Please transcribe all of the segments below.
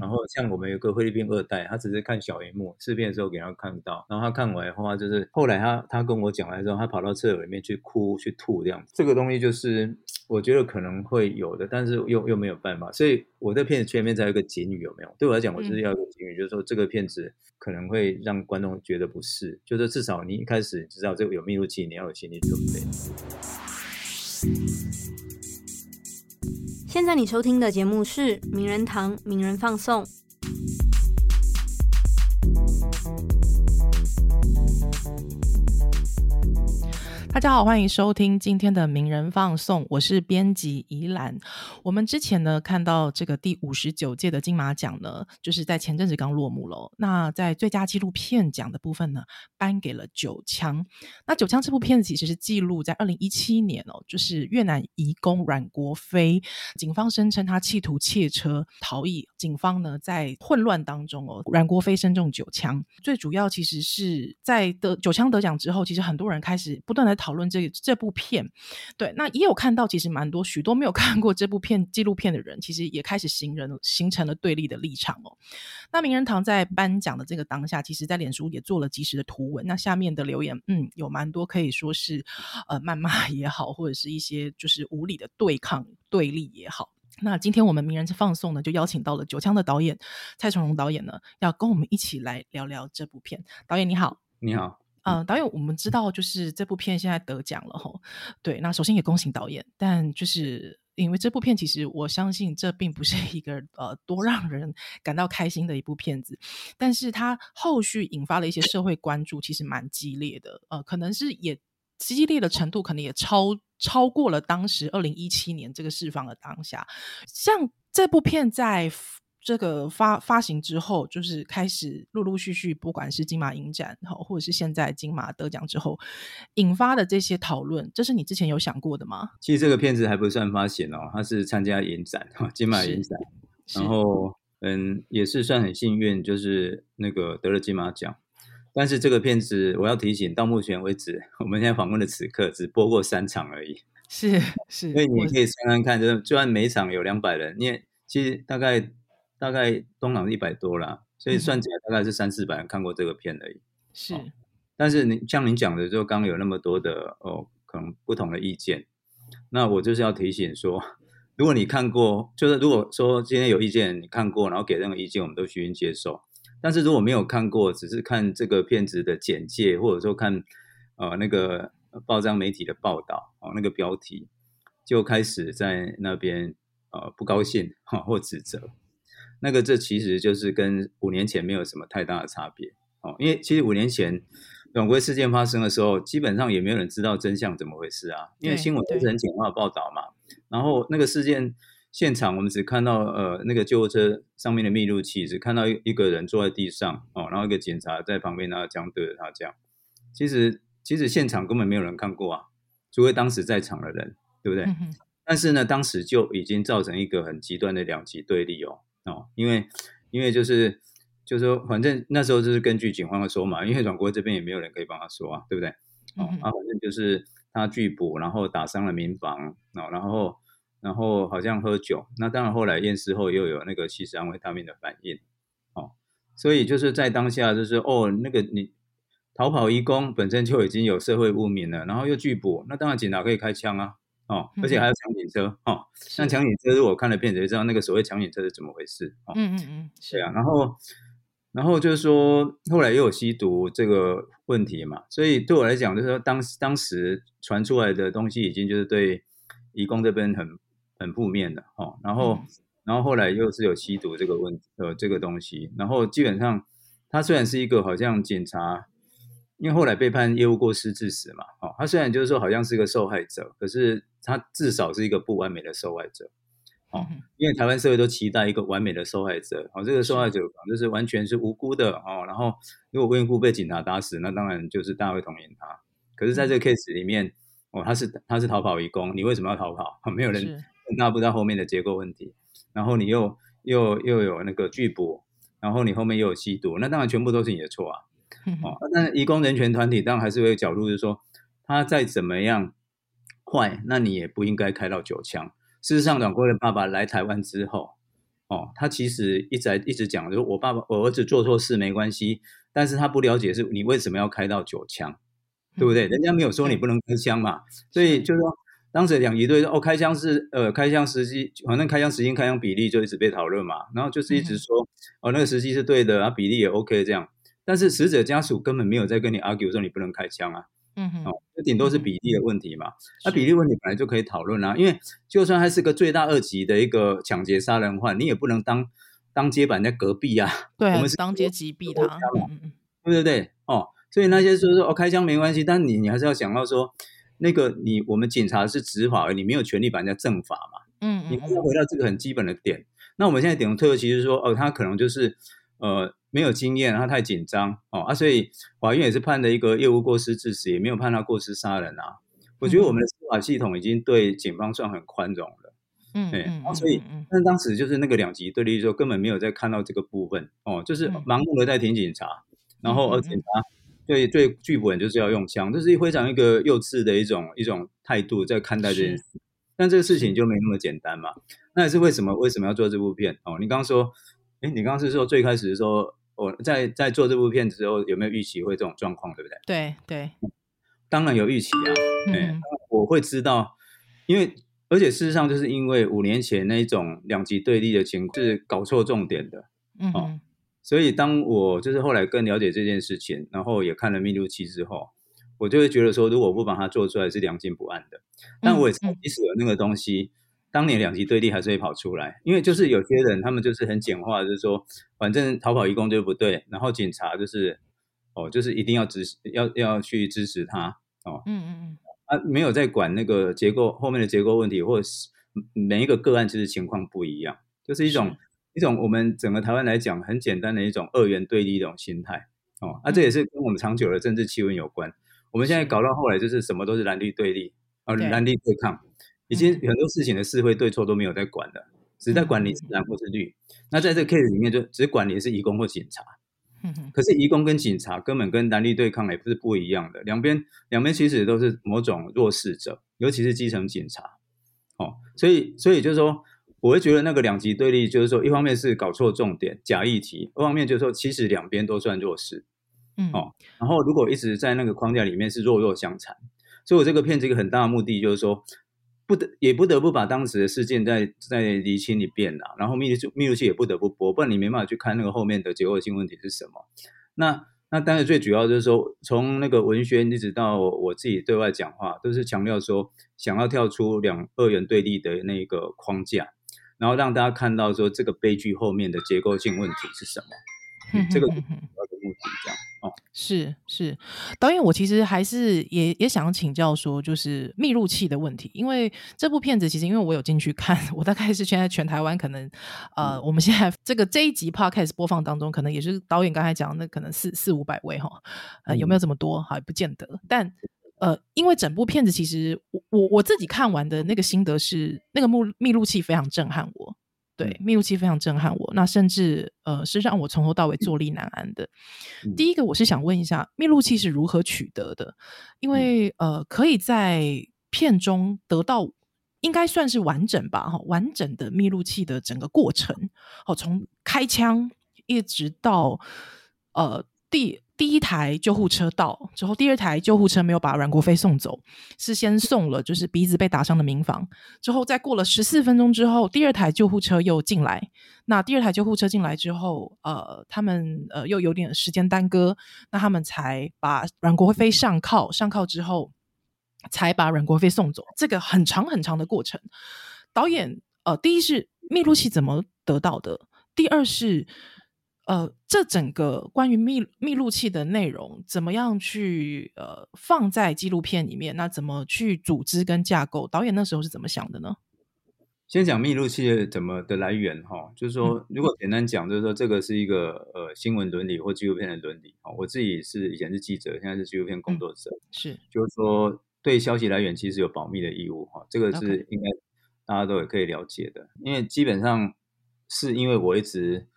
然后像我们有个菲律宾二代，他只是看小荧幕试片的时候给他看到，然后他看完的话，就是后来他他跟我讲完之后，他跑到厕所里面去哭去吐这样子。这个东西就是我觉得可能会有的，但是又又没有办法。所以我的片子前面才有一个警语，有没有？对我来讲，我就是要一个警语，就是说这个片子可能会让观众觉得不适，就是至少你一开始知道这个有密录器，你要有心理准备。现在你收听的节目是名人堂名人放送。大家好，欢迎收听今天的名人放送，我是编辑宜兰。我们之前呢看到这个第五十九届的金马奖呢，就是在前阵子刚落幕了。那在最佳纪录片奖的部分呢，颁给了《九枪》。那《九枪》这部片子其实是记录在二零一七年哦，就是越南移工阮国飞，警方声称他企图窃车逃逸，警方呢在混乱当中哦，阮国飞身中九枪。最主要其实是在得九枪得奖之后，其实很多人开始不断的。讨论这这部片，对，那也有看到，其实蛮多许多没有 看过这部片纪录片的人，其实也开始形成形成了对立的立场哦。那名人堂在颁奖的这个当下，其实在脸书也做了及时的图文，那下面的留言，嗯，有蛮多可以说是呃谩骂也好，或者是一些就是无理的对抗对立也好。那今天我们名人放送呢，就邀请到了九枪的导演蔡崇荣导演呢，要跟我们一起来聊聊这部片。导演你好，你好。呃，导演，我们知道就是这部片现在得奖了哈。对，那首先也恭喜导演，但就是因为这部片，其实我相信这并不是一个呃多让人感到开心的一部片子，但是它后续引发了一些社会关注，其实蛮激烈的。呃，可能是也激烈的程度，可能也超超过了当时二零一七年这个释放的当下。像这部片在。这个发发行之后，就是开始陆陆续续，不管是金马影展，好或者是现在金马得奖之后，引发的这些讨论，这是你之前有想过的吗？其实这个片子还不算发行哦，它是参加影展哈，金马影展，然后嗯，也是算很幸运，就是那个得了金马奖。但是这个片子，我要提醒，到目前为止，我们现在访问的此刻只播过三场而已，是是，所以你可以算算看，就是就算每场有两百人，你也其实大概。大概东港一百多啦，所以算起来大概是三四百人看过这个片而已。是，但是你像你讲的，就刚有那么多的哦，可能不同的意见。那我就是要提醒说，如果你看过，就是如果说今天有意见你看过，然后给任何意见，我们都虚心接受。但是如果没有看过，只是看这个片子的简介，或者说看呃那个报章媒体的报道哦，那个标题就开始在那边呃不高兴哈或指责。那个，这其实就是跟五年前没有什么太大的差别哦，因为其实五年前永贵事件发生的时候，基本上也没有人知道真相怎么回事啊，因为新闻都是很简化的报道嘛。然后那个事件现场，我们只看到呃那个救护车上面的密录器，只看到一一个人坐在地上哦，然后一个警察在旁边拿枪对着他这样。其实其实现场根本没有人看过啊，除非当时在场的人，对不对？但是呢，当时就已经造成一个很极端的两极对立哦。哦，因为因为就是就是说，反正那时候就是根据警方的说嘛，因为阮国这边也没有人可以帮他说啊，对不对？哦，啊，反正就是他拒捕，然后打伤了民房，哦，然后然后好像喝酒，那当然后来验尸后又有那个吸食安慰他命的反应，哦，所以就是在当下就是哦，那个你逃跑移工本身就已经有社会污名了，然后又拒捕，那当然警察可以开枪啊。哦，而且还有抢警车哦，像抢警车，如果看了片子就知道那个所谓抢警车是怎么回事哦。嗯嗯嗯，是啊。然后，然后就是说，后来又有吸毒这个问题嘛，所以对我来讲，就是说当当时传出来的东西已经就是对义工这边很很负面的哦。然后，然后后来又是有吸毒这个问呃这个东西，然后基本上他虽然是一个好像警察。因为后来被判业务过失致死嘛，哦，他虽然就是说好像是个受害者，可是他至少是一个不完美的受害者，哦，因为台湾社会都期待一个完美的受害者，哦，这个受害者就是完全是无辜的，哦，然后如果无辜被警察打死，那当然就是大家会同情他。可是在这个 case 里面，哦，他是他是逃跑移工，你为什么要逃跑？没有人那不知道后面的结构问题，然后你又又又有那个拒捕，然后你后面又有吸毒，那当然全部都是你的错啊。哦，那移工人权团体当然还是会角度，就是说他再怎么样坏，那你也不应该开到九枪。事实上，阮国的爸爸来台湾之后，哦，他其实一直在一直讲，就是我爸爸我儿子做错事没关系，但是他不了解是你为什么要开到九枪，对不对？人家没有说你不能开枪嘛，所以就是说。当时两仪队哦，开枪是呃，开枪时机，反正开枪时间、开枪比例就一直被讨论嘛。然后就是一直说哦，那个时机是对的，啊，比例也 OK 这样。但是死者家属根本没有在跟你 argue 说你不能开枪啊。嗯哼，哦，这顶多是比例的问题嘛。那比例问题本来就可以讨论啊，因为就算他是个罪大恶极的一个抢劫杀人犯，你也不能当当街板在隔壁啊。对，我们是当街击毙他。嗯嗯，对对对，哦，所以那些说说哦开枪没关系，但你你还是要想到说。那个你我们警察是执法，你没有权利把人家正法嘛？嗯嗯，你要回到这个很基本的点。那我们现在点的特其实说，哦，他可能就是呃没有经验，他太紧张哦啊，所以法院也是判了一个业务过失致死，也没有判他过失杀人啊。我觉得我们的司法系统已经对警方算很宽容了。嗯嗯，所以但当时就是那个两级对立的时候，根本没有在看到这个部分哦，就是盲目的在听警察，然后而警察。对对，拒捕人就是要用枪，这是非常一个幼稚的一种一种态度在看待这件事。但这个事情就没那么简单嘛？那也是为什么为什么要做这部片？哦，你刚刚说，哎，你刚刚是说最开始说我在在做这部片子之后有没有预期会这种状况，对不对？对对，当然有预期啊。嗯，我会知道，因为而且事实上就是因为五年前那种两极对立的情况是搞错重点的。嗯。所以，当我就是后来更了解这件事情，然后也看了《密录期》之后，我就会觉得说，如果不把它做出来，是良心不安的。但我也即使有那个东西，当年两极对立还是会跑出来，因为就是有些人他们就是很简化，就是说，反正逃跑移工就不对，然后警察就是哦，就是一定要支持，要要去支持他哦。嗯嗯嗯。啊，没有在管那个结构后面的结构问题，或者是每一个个案其实情况不一样，就是一种。一种我们整个台湾来讲很简单的一种二元对立一种心态哦，那这也是跟我们长久的政治气温有关。我们现在搞到后来就是什么都是蓝绿对立啊，蓝绿对抗，已经很多事情的是非对错都没有在管了，只在管你是蓝或是绿。那在这个 case 里面就只管你是移工或警察，可是移工跟警察根本跟蓝绿对抗也不是不一样的，两边两边其实都是某种弱势者，尤其是基层警察哦，所以所以就是说。我会觉得那个两极对立，就是说，一方面是搞错重点、假议题；，二方面就是说，其实两边都算弱势，嗯，哦。然后如果一直在那个框架里面是弱弱相残，所以我这个片子一个很大的目的就是说，不得也不得不把当时的事件在在厘清一遍啦。然后密录密录器也不得不播，不然你没办法去看那个后面的结构性问题是什么。那那当然最主要就是说，从那个文宣一直到我自己对外讲话，都是强调说，想要跳出两二元对立的那个框架。然后让大家看到说这个悲剧后面的结构性问题是什么，这个主要的目的这样哦。是是，导演，我其实还是也也想请教说，就是密录器的问题，因为这部片子其实因为我有进去看，我大概是现在全台湾可能呃，我们现在这个这一集 podcast 播放当中，可能也是导演刚才讲那可能四四五百位哈，呃，有没有这么多？还，不见得，但。呃，因为整部片子其实我我我自己看完的那个心得是，那个密密录器非常震撼我，对，密录器非常震撼我，那甚至呃是让我从头到尾坐立难安的。第一个，我是想问一下，密录器是如何取得的？因为呃，可以在片中得到，应该算是完整吧，哈，完整的密录器的整个过程，哦，从开枪一直到呃第。第一台救护车到之后，第二台救护车没有把阮国飞送走，是先送了就是鼻子被打伤的民房。之后再过了十四分钟之后，第二台救护车又进来。那第二台救护车进来之后，呃，他们呃又有点时间耽搁，那他们才把阮国飞上铐，上铐之后才把阮国飞送走。这个很长很长的过程。导演呃，第一是密录器怎么得到的？第二是。呃，这整个关于密密录器的内容，怎么样去呃放在纪录片里面？那怎么去组织跟架构？导演那时候是怎么想的呢？先讲密录器怎么的来源哈，就是说，如果简单讲，就是说这个是一个呃新闻伦理或纪录片的伦理哈。我自己是以前是记者，现在是纪录片工作者，是就是说对消息来源其实有保密的义务哈，这个是应该大家都也可以了解的，因为基本上是因为我一直。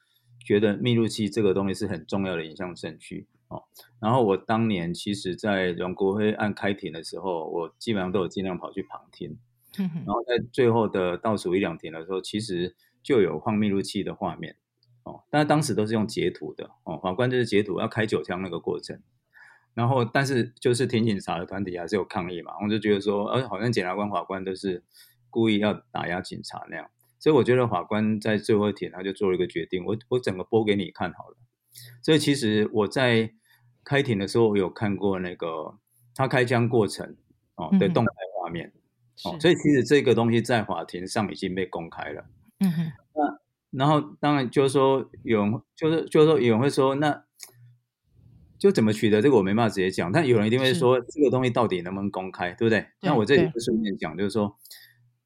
觉得密录器这个东西是很重要的影像证据哦。然后我当年其实，在阮国辉案开庭的时候，我基本上都有尽量跑去旁听。然后在最后的倒数一两天的时候，其实就有放密录器的画面哦，但是当时都是用截图的哦，法官就是截图要开九枪那个过程，然后但是就是挺警察的团体还是有抗议嘛，我就觉得说，呃，好像检察官、法官都是故意要打压警察那样，所以我觉得法官在最后一庭他就做了一个决定，我我整个播给你看好了，所以其实我在开庭的时候我有看过那个他开枪过程哦的动态画面。哦，所以其实这个东西在法庭上已经被公开了。嗯哼。那然后当然就是说有人就是就是说有人会说，那就怎么取得这个我没办法直接讲，但有人一定会说这个东西到底能不能公开，对不对？那我这里就顺便讲，就是说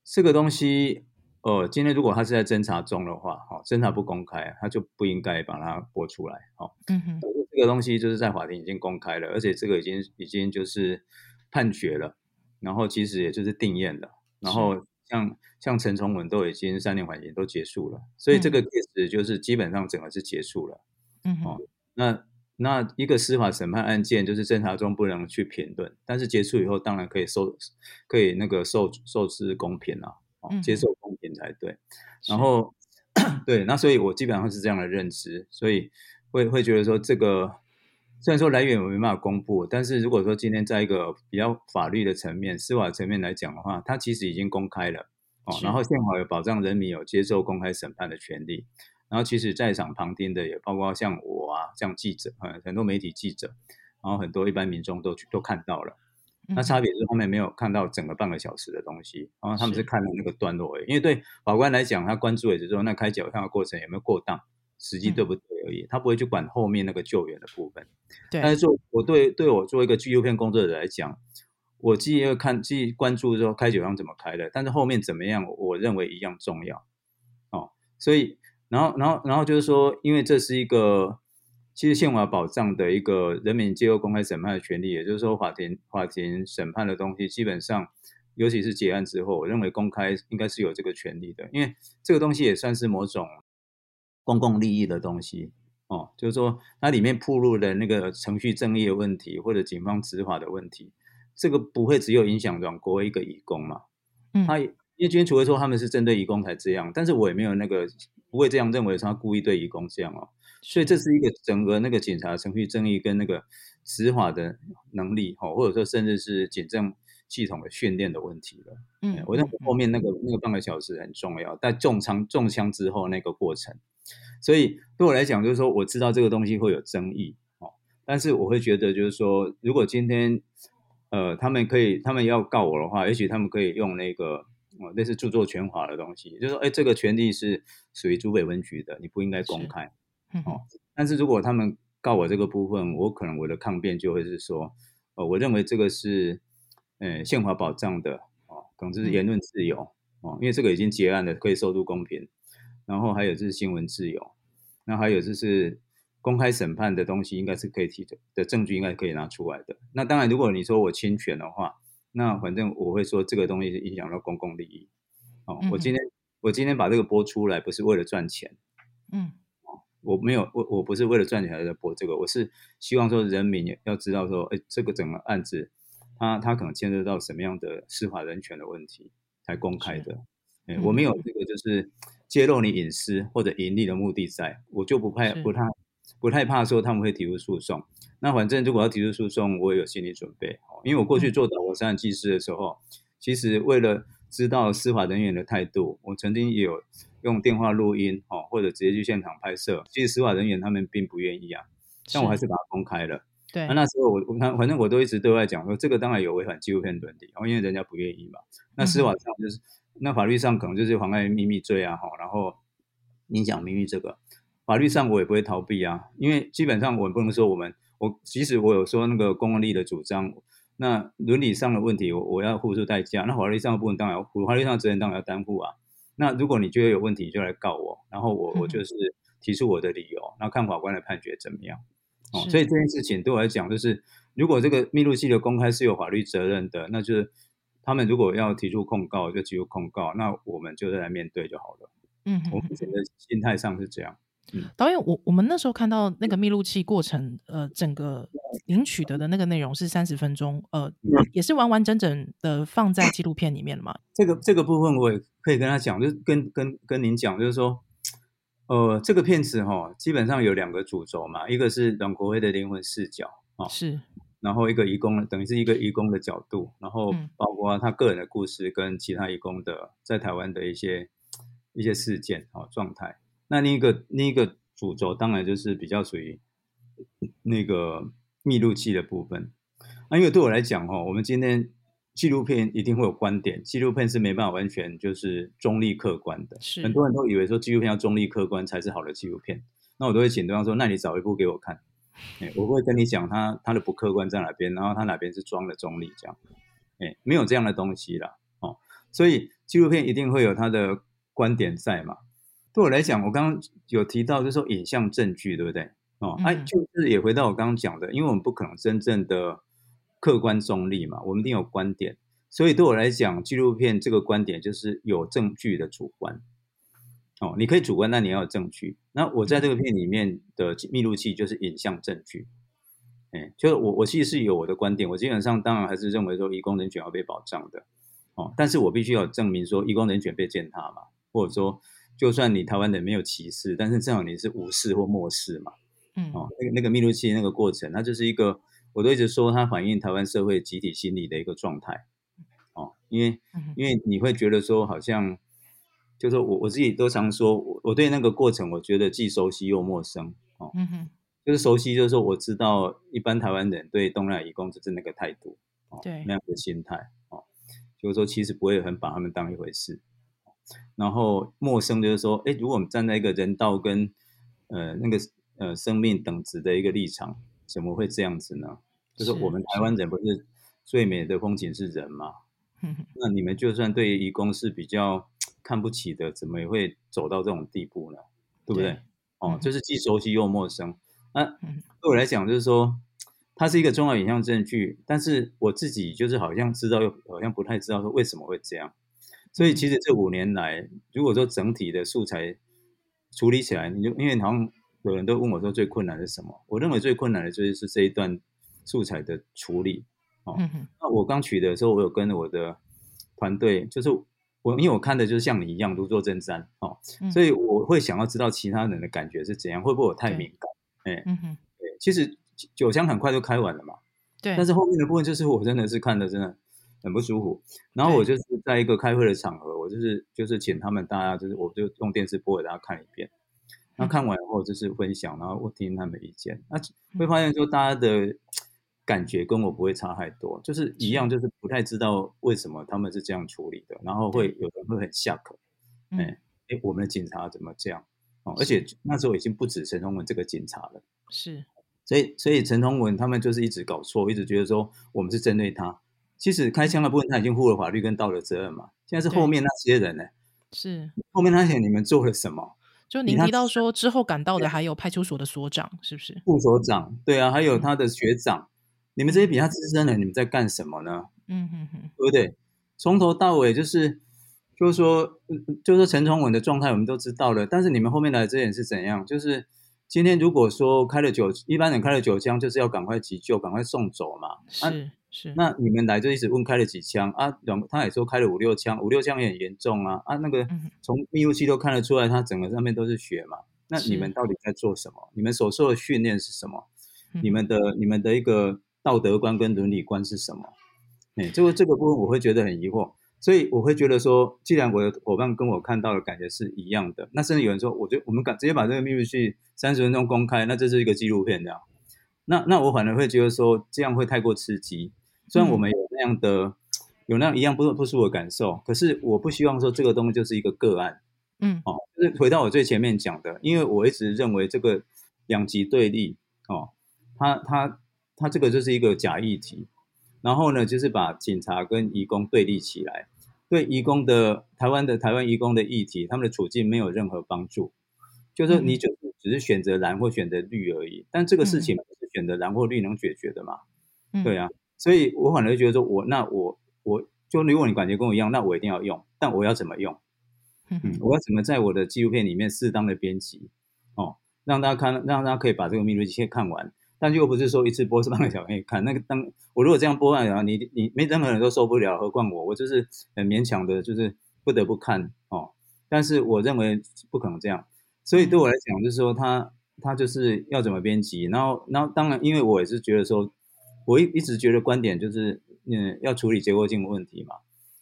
这个东西，呃，今天如果他是在侦查中的话，哈，侦查不公开，他就不应该把它播出来。哦，嗯哼。这个东西就是在法庭已经公开了，而且这个已经已经就是判决了。然后其实也就是定验了，然后像像陈崇文都已经三年缓刑都结束了，所以这个 case 就是基本上整个是结束了。嗯，哦，那那一个司法审判案件就是侦查中不能去评论，但是结束以后当然可以受可以那个受受之公平啊，接受公平才对。然后 对，那所以我基本上是这样的认知，所以会会觉得说这个。虽然说来源我没办法公布，但是如果说今天在一个比较法律的层面、司法层面来讲的话，它其实已经公开了哦。然后宪法有保障人民有接受公开审判的权利。然后其实在场旁听的也包括像我啊，像记者，嗯，很多媒体记者，然后很多一般民众都都看到了。那差别是后面没有看到整个半个小时的东西，然后他们是看了那个段落而已，因为对法官来讲，他关注也是说那开脚枪的过程有没有过当。实际对不对而已，他不会去管后面那个救援的部分。对，但是做我对对我做一个纪录片工作者来讲，我既要看既关注说开酒厂怎么开的，但是后面怎么样，我认为一样重要。哦，所以然后然后然后就是说，因为这是一个其实宪法保障的一个人民接受公开审判的权利，也就是说法庭法庭审判的东西，基本上尤其是结案之后，我认为公开应该是有这个权利的，因为这个东西也算是某种。公共利益的东西哦，就是说它里面铺露的那个程序正义的问题，或者警方执法的问题，这个不会只有影响阮国一个义工嘛？嗯，他因为今天除了说他们是针对义工才这样，但是我也没有那个不会这样认为说他故意对义工这样哦，所以这是一个整个那个警察程序正义跟那个执法的能力哦，或者说甚至是警政系统的训练的问题了。嗯，我认为后面那个那个半个小时很重要，在中枪中枪之后那个过程。所以对我来讲，就是说我知道这个东西会有争议哦，但是我会觉得，就是说，如果今天呃他们可以，他们要告我的话，也许他们可以用那个哦类似著作权法的东西，就是说，哎，这个权利是属于主北文局的，你不应该公开哦。但是如果他们告我这个部分，我可能我的抗辩就会是说，呃，我认为这个是呃宪法保障的哦，可能是言论自由哦，因为这个已经结案了，可以受度公平。然后还有就是新闻自由，那还有就是公开审判的东西，应该是可以提的的证据，应该可以拿出来的。那当然，如果你说我侵权的话，那反正我会说这个东西是影响到公共利益。哦，我今天我今天把这个播出来，不是为了赚钱，嗯，哦，我没有我我不是为了赚钱在播这个，我是希望说人民要知道说，哎，这个整个案子，它它可能牵涉到什么样的司法人权的问题才公开的。哎，我没有这个就是。揭露你隐私或者盈利的目的，在我就不怕不太不太怕说他们会提出诉讼。那反正如果要提出诉讼，我也有心理准备。因为我过去做导火山技师的时候，其实为了知道司法人员的态度，我曾经也有用电话录音哦，或者直接去现场拍摄。其实司法人员他们并不愿意啊，但我还是把它公开了。对，那那时候我我看反正我都一直对外讲说，这个当然有违反纪录片伦理，然后因为人家不愿意嘛。那司法上就是。那法律上可能就是妨碍秘密罪啊，哈，然后影响秘密这个，法律上我也不会逃避啊，因为基本上我不能说我们，我即使我有说那个公共利的主张，那伦理上的问题我我要付出代价，那法律上的部分当然要负，法律上的责任当然要担负啊。那如果你觉得有问题，就来告我，然后我我就是提出我的理由，然后看法官的判决怎么样。哦，所以这件事情对我来讲，就是如果这个密录器的公开是有法律责任的，那就是。他们如果要提出控告，就提出控告，那我们就来面对就好了。嗯，我目前的心态上是这样。导演，我我们那时候看到那个密录器过程，呃，整个领取的的那个内容是三十分钟，呃，也是完完整整的放在纪录片里面了嘛？这个这个部分我也可以跟他讲，就是跟跟跟您讲，就是说，呃，这个片子哈，基本上有两个主轴嘛，一个是阮国辉的灵魂视角啊，是，然后一个移工，等于是一个移工的角度，然后包括他个人的故事跟其他移工的在台湾的一些一些事件啊状态。那另一个另一个主轴当然就是比较属于那个密录器的部分。那因为对我来讲哈，我们今天纪录片一定会有观点，纪录片是没办法完全就是中立客观的。是很多人都以为说纪录片要中立客观才是好的纪录片。那我都会请对方说，那你找一部给我看，哎，我会跟你讲他他的不客观在哪边，然后他哪边是装的中立这样。哎，没有这样的东西啦，哦，所以纪录片一定会有他的观点在嘛。对我来讲，我刚刚有提到，就是说影像证据，对不对？哦，哎，就是也回到我刚刚讲的，因为我们不可能真正的客观中立嘛，我们一定有观点，所以对我来讲，纪录片这个观点就是有证据的主观。哦，你可以主观，但你要有证据。那我在这个片里面的密录器就是影像证据。哎，就是我我其实是有我的观点，我基本上当然还是认为说，移工人权要被保障的。哦，但是我必须要证明说，移工人权被践踏嘛，或者说。就算你台湾人没有歧视，但是正好你是无视或漠视嘛，嗯，哦，那个那个密录器那个过程，它就是一个，我都一直说它反映台湾社会集体心理的一个状态，哦，因为因为你会觉得说好像，就说我我自己都常说，我我对那个过程我觉得既熟悉又陌生，哦，嗯哼，就是熟悉就是说我知道一般台湾人对东南亚移工就是那个态度，哦，对，那样的心态，哦，就是说其实不会很把他们当一回事。然后陌生就是说，哎，如果我们站在一个人道跟呃那个呃生命等值的一个立场，怎么会这样子呢？就是我们台湾人不是最美的风景是人吗？那你们就算对义工是比较看不起的，怎么也会走到这种地步呢？对不对？哦，就是既熟悉又陌生。那对我来讲，就是说它是一个重要影像证据，但是我自己就是好像知道又好像不太知道说为什么会这样。所以其实这五年来，如果说整体的素材处理起来，你就因为好像有人都问我说最困难是什么？我认为最困难的就是是这一段素材的处理。哦，那我刚取的时候，我有跟我的团队，就是我因为我看的就是像你一样如坐针毡哦，所以我会想要知道其他人的感觉是怎样，会不会我太敏感？哎，嗯哼，对，其实九香很快就开完了嘛，对，但是后面的部分就是我真的是看的真的。很不舒服，然后我就是在一个开会的场合，我就是就是请他们大家，就是我就用电视播给大家看一遍，那看完以后就是分享，然后我听他们意见，那会发现说大家的感觉跟我不会差太多，就是一样，就是不太知道为什么他们是这样处理的，然后会有人会很下口，哎哎，我们的警察怎么这样？哦，而且那时候已经不止陈同文这个警察了，是，所以所以陈同文他们就是一直搞错，一直觉得说我们是针对他。其实开枪的部分他已经负了法律跟道德责任嘛，现在是后面那些人呢？是后面那些你们做了什么？就您提到说之后赶到的还有派出所的所长，是不是？副所长，对啊，还有他的学长，你们这些比他资深的，你们在干什么呢？嗯哼哼，对不对？从头到尾就是，就是说，就是说陈崇文的状态我们都知道了，但是你们后面来这人是怎样？就是今天如果说开了酒，一般人开了酒枪就是要赶快急救，赶快送走嘛，是。是，那你们来就一直问开了几枪啊？两他也说开了五六枪，五六枪也很严重啊啊！那个从密录器都看得出来，他整个上面都是血嘛。那你们到底在做什么？你们所受的训练是什么？你们的你们的一个道德观跟伦理观是什么？哎，这个这个部分我会觉得很疑惑，所以我会觉得说，既然我的伙伴跟我看到的感觉是一样的，那甚至有人说，我觉得我们敢直接把这个密录器三十分钟公开，那这是一个纪录片这样。那那我反而会觉得说，这样会太过刺激。虽然我们有那样的有那样一样不不舒服的感受，可是我不希望说这个东西就是一个个案。嗯，哦，就是回到我最前面讲的，因为我一直认为这个两极对立，哦，他他他这个就是一个假议题。然后呢，就是把警察跟移工对立起来，对移工的台湾的台湾移工的议题，他们的处境没有任何帮助。就是你就只是选择蓝或选择绿而已，但这个事情不是选择蓝或绿能解决的嘛？对啊。所以我反而觉得说，我那我我就如果你感觉跟我一样，那我一定要用，但我要怎么用？嗯，我要怎么在我的纪录片里面适当的编辑？哦，让大家看，让大家可以把这个密录器看完。但又不是说一次播是半个小时可以看，那个当我如果这样播完，然后你你没任何人都受不了，何况我，我就是很勉强的，就是不得不看哦。但是我认为不可能这样，所以对我来讲，就是说他他就是要怎么编辑，然后然后当然，因为我也是觉得说，我一一直觉得观点就是嗯要处理结构性的问题嘛，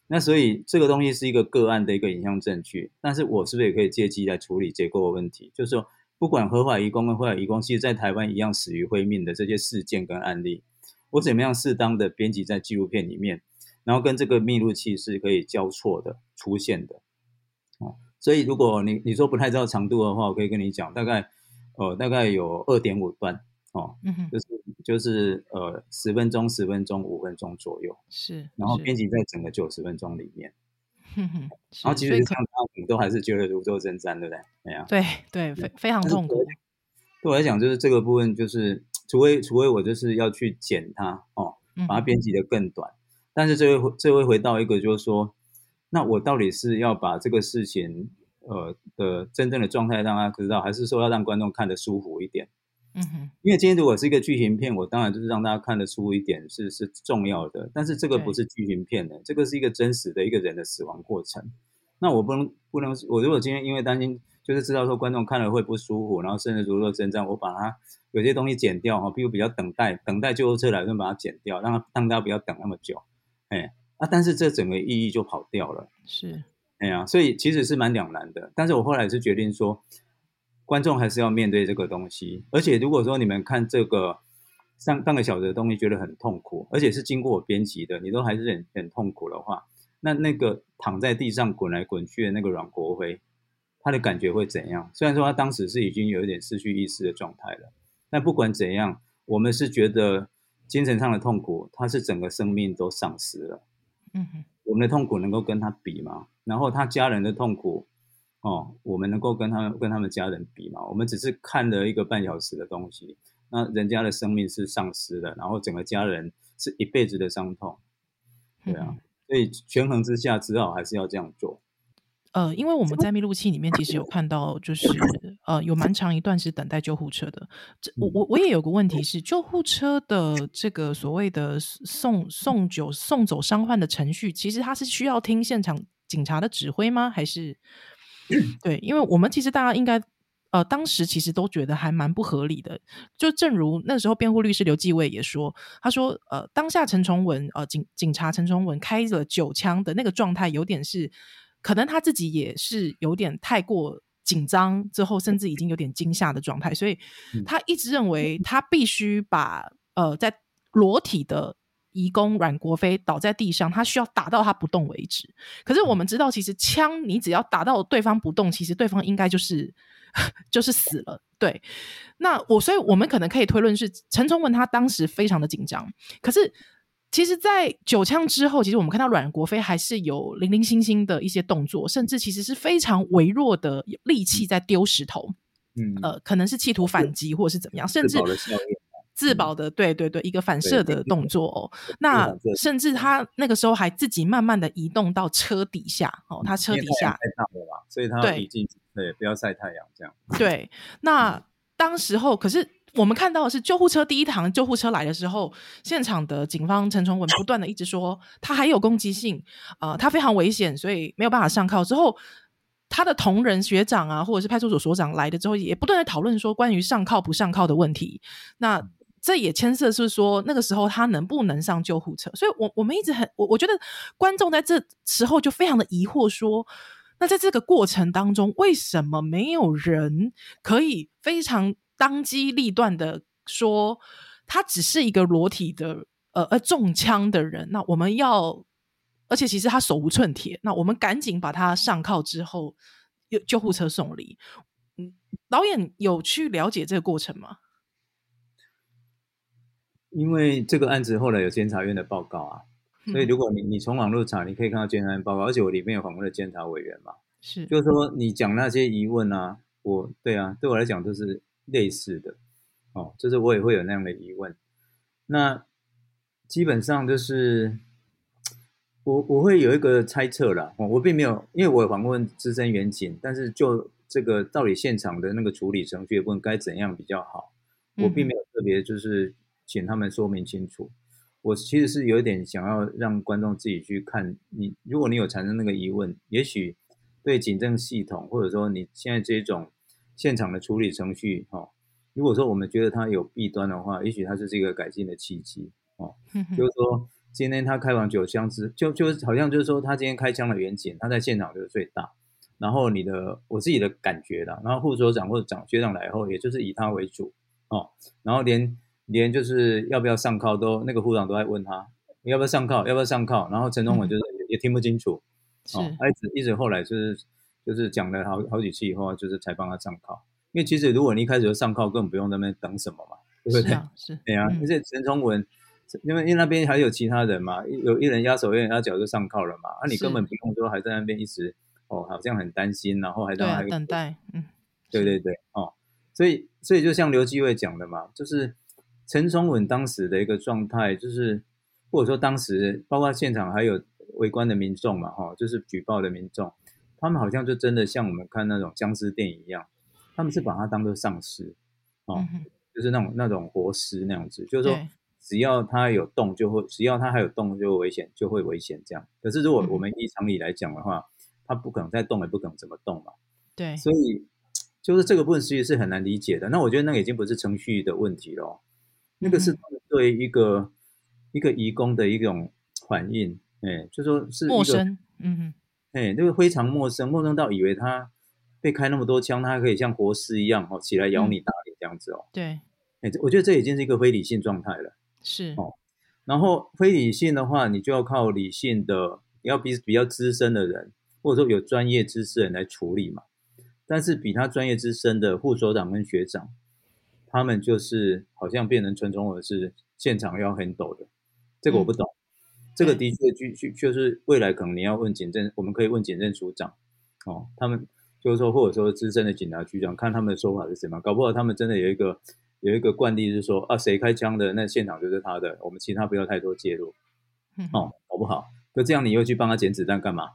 那所以这个东西是一个个案的一个影像证据，但是我是不是也可以借机来处理结构的问题，就是说。不管合法移工跟非法移工，其实在台湾一样死于灰命的这些事件跟案例，我怎么样适当的编辑在纪录片里面，然后跟这个密录器是可以交错的出现的，哦，所以如果你你说不太知道长度的话，我可以跟你讲，大概呃大概有二点五段，哦，嗯就是就是呃十分钟、十分钟、五分钟左右，是，然后编辑在整个九十分钟里面。然后其实像他，们都还是觉得如坐针毡，对不对？哎呀，对对，非非常痛苦。对我来讲，就是这个部分，就是除非除非我就是要去剪它哦，把它编辑的更短。但是这回这回回到一个，就是说，那我到底是要把这个事情呃的真正的状态让他知道，还是说要让观众看得舒服一点？嗯哼，因为今天如果是一个剧情片，我当然就是让大家看得出一点是是重要的。但是这个不是剧情片的，这个是一个真实的一个人的死亡过程。那我不能不能，我如果今天因为担心，就是知道说观众看了会不舒服，然后甚至如若真正我把它有些东西剪掉哈，比如比较等待等待救护车来，就把它剪掉，让让大家不要等那么久。哎，啊，但是这整个意义就跑掉了。是，哎呀，所以其实是蛮两难的。但是我后来是决定说。观众还是要面对这个东西，而且如果说你们看这个上半个小时的东西觉得很痛苦，而且是经过我编辑的，你都还是很很痛苦的话，那那个躺在地上滚来滚去的那个阮国辉，他的感觉会怎样？虽然说他当时是已经有一点失去意识的状态了，但不管怎样，我们是觉得精神上的痛苦，他是整个生命都丧失了。嗯哼，我们的痛苦能够跟他比吗？然后他家人的痛苦。哦，我们能够跟他们跟他们家人比嘛？我们只是看了一个半小时的东西，那人家的生命是丧失的，然后整个家人是一辈子的伤痛，对啊，所以权衡之下，只好还是要这样做。呃，因为我们在密录器里面其实有看到，就是呃，有蛮长一段是等待救护车的。这我我我也有个问题是，救护车的这个所谓的送送酒送走伤患的程序，其实他是需要听现场警察的指挥吗？还是？对，因为我们其实大家应该，呃，当时其实都觉得还蛮不合理的。就正如那时候辩护律师刘继伟也说，他说，呃，当下陈崇文，呃，警警察陈崇文开了九枪的那个状态，有点是，可能他自己也是有点太过紧张，之后甚至已经有点惊吓的状态，所以他一直认为他必须把，呃，在裸体的。移工阮国飞倒在地上，他需要打到他不动为止。可是我们知道，其实枪你只要打到对方不动，其实对方应该就是 就是死了。对，那我所以我们可能可以推论是陈崇文他当时非常的紧张。可是其实，在九枪之后，其实我们看到阮国飞还是有零零星星的一些动作，甚至其实是非常微弱的力气在丢石头。嗯，呃，可能是企图反击或者是怎么样，甚至。自保的，对对对，一个反射的动作哦。那甚至他那个时候还自己慢慢的移动到车底下哦，他车底下太大了吧，所以他对对不要晒太阳这样。对，那当时候可是我们看到的是救护车第一趟救护车来的时候，现场的警方陈崇文不断的一直说他还有攻击性啊，他非常危险，所以没有办法上铐。之后他的同仁学长啊，或者是派出所所长来的之后，也不断的讨论说关于上铐不上铐的问题。那这也牵涉是说，那个时候他能不能上救护车？所以，我我们一直很我我觉得观众在这时候就非常的疑惑，说，那在这个过程当中，为什么没有人可以非常当机立断的说，他只是一个裸体的呃呃中枪的人？那我们要，而且其实他手无寸铁，那我们赶紧把他上铐之后，救救护车送离。嗯，导演有去了解这个过程吗？因为这个案子后来有监察院的报告啊，所以如果你你从网络查，你可以看到监察院报告，而且我里面有访问的监察委员嘛，是，就是说你讲那些疑问啊，我对啊，对我来讲都是类似的，哦，就是我也会有那样的疑问，那基本上就是我我会有一个猜测啦，我并没有，因为我访问资深员警，但是就这个到底现场的那个处理程序的部分该怎样比较好，我并没有特别就是请他们说明清楚。我其实是有一点想要让观众自己去看，你如果你有产生那个疑问，也许对警政系统或者说你现在这种现场的处理程序，哈，如果说我们觉得它有弊端的话，也许它就是一个改进的契机，哦，就是说今天他开完九枪之，就就好像就是说他今天开枪的远景，他在现场就是最大，然后你的我自己的感觉啦，然后副所长或者长学长来后，也就是以他为主，哦，然后连。连就是要不要上铐都那个护长都在问他要不要上铐要不要上铐，然后陈忠文就是也听不清楚，是，一直一直后来就是就是讲了好好几次以后，就是才帮他上铐。因为其实如果你一开始就上铐，根本不用那边等什么嘛，对不对？是，对啊。而且陈忠文，因为因为那边还有其他人嘛，有一人压手，一人压脚就上铐了嘛，那你根本不用说还在那边一直哦，好像很担心，然后还在等待，嗯，对对对，哦，所以所以就像刘继伟讲的嘛，就是。陈崇文当时的一个状态，就是或者说当时包括现场还有围观的民众嘛，哈，就是举报的民众，他们好像就真的像我们看那种僵尸电影一样，他们是把它当做丧尸，哦，就是那种那种活尸那样子，就是说只要它有动就会，只要它还有动就危险，就会危险这样。可是如果我们依常理来讲的话，它不可能再动，也不可能怎么动嘛。对，所以就是这个部分其实是很难理解的。那我觉得那个已经不是程序的问题了。那个是对一个一个移工的一种反应，哎，就说是陌生，嗯哼，哎，那个非常陌生，陌生到以为他被开那么多枪，他可以像活尸一样哦，起来咬你打你这样子哦，对，哎，我觉得这已经是一个非理性状态了，是哦，然后非理性的话，你就要靠理性的，要比比较资深的人，或者说有专业知识人来处理嘛，但是比他专业资深的副所长跟学长。他们就是好像变成纯中文是现场要很抖的，这个我不懂。这个的确就就就是未来可能你要问警政，我们可以问警政署长哦，他们就是说或者说资深的警察局长，看他们的说法是什么。搞不好他们真的有一个有一个惯例是说啊，谁开枪的那现场就是他的，我们其他不要太多介入。哦，好不好，那这样你又去帮他捡子弹干嘛？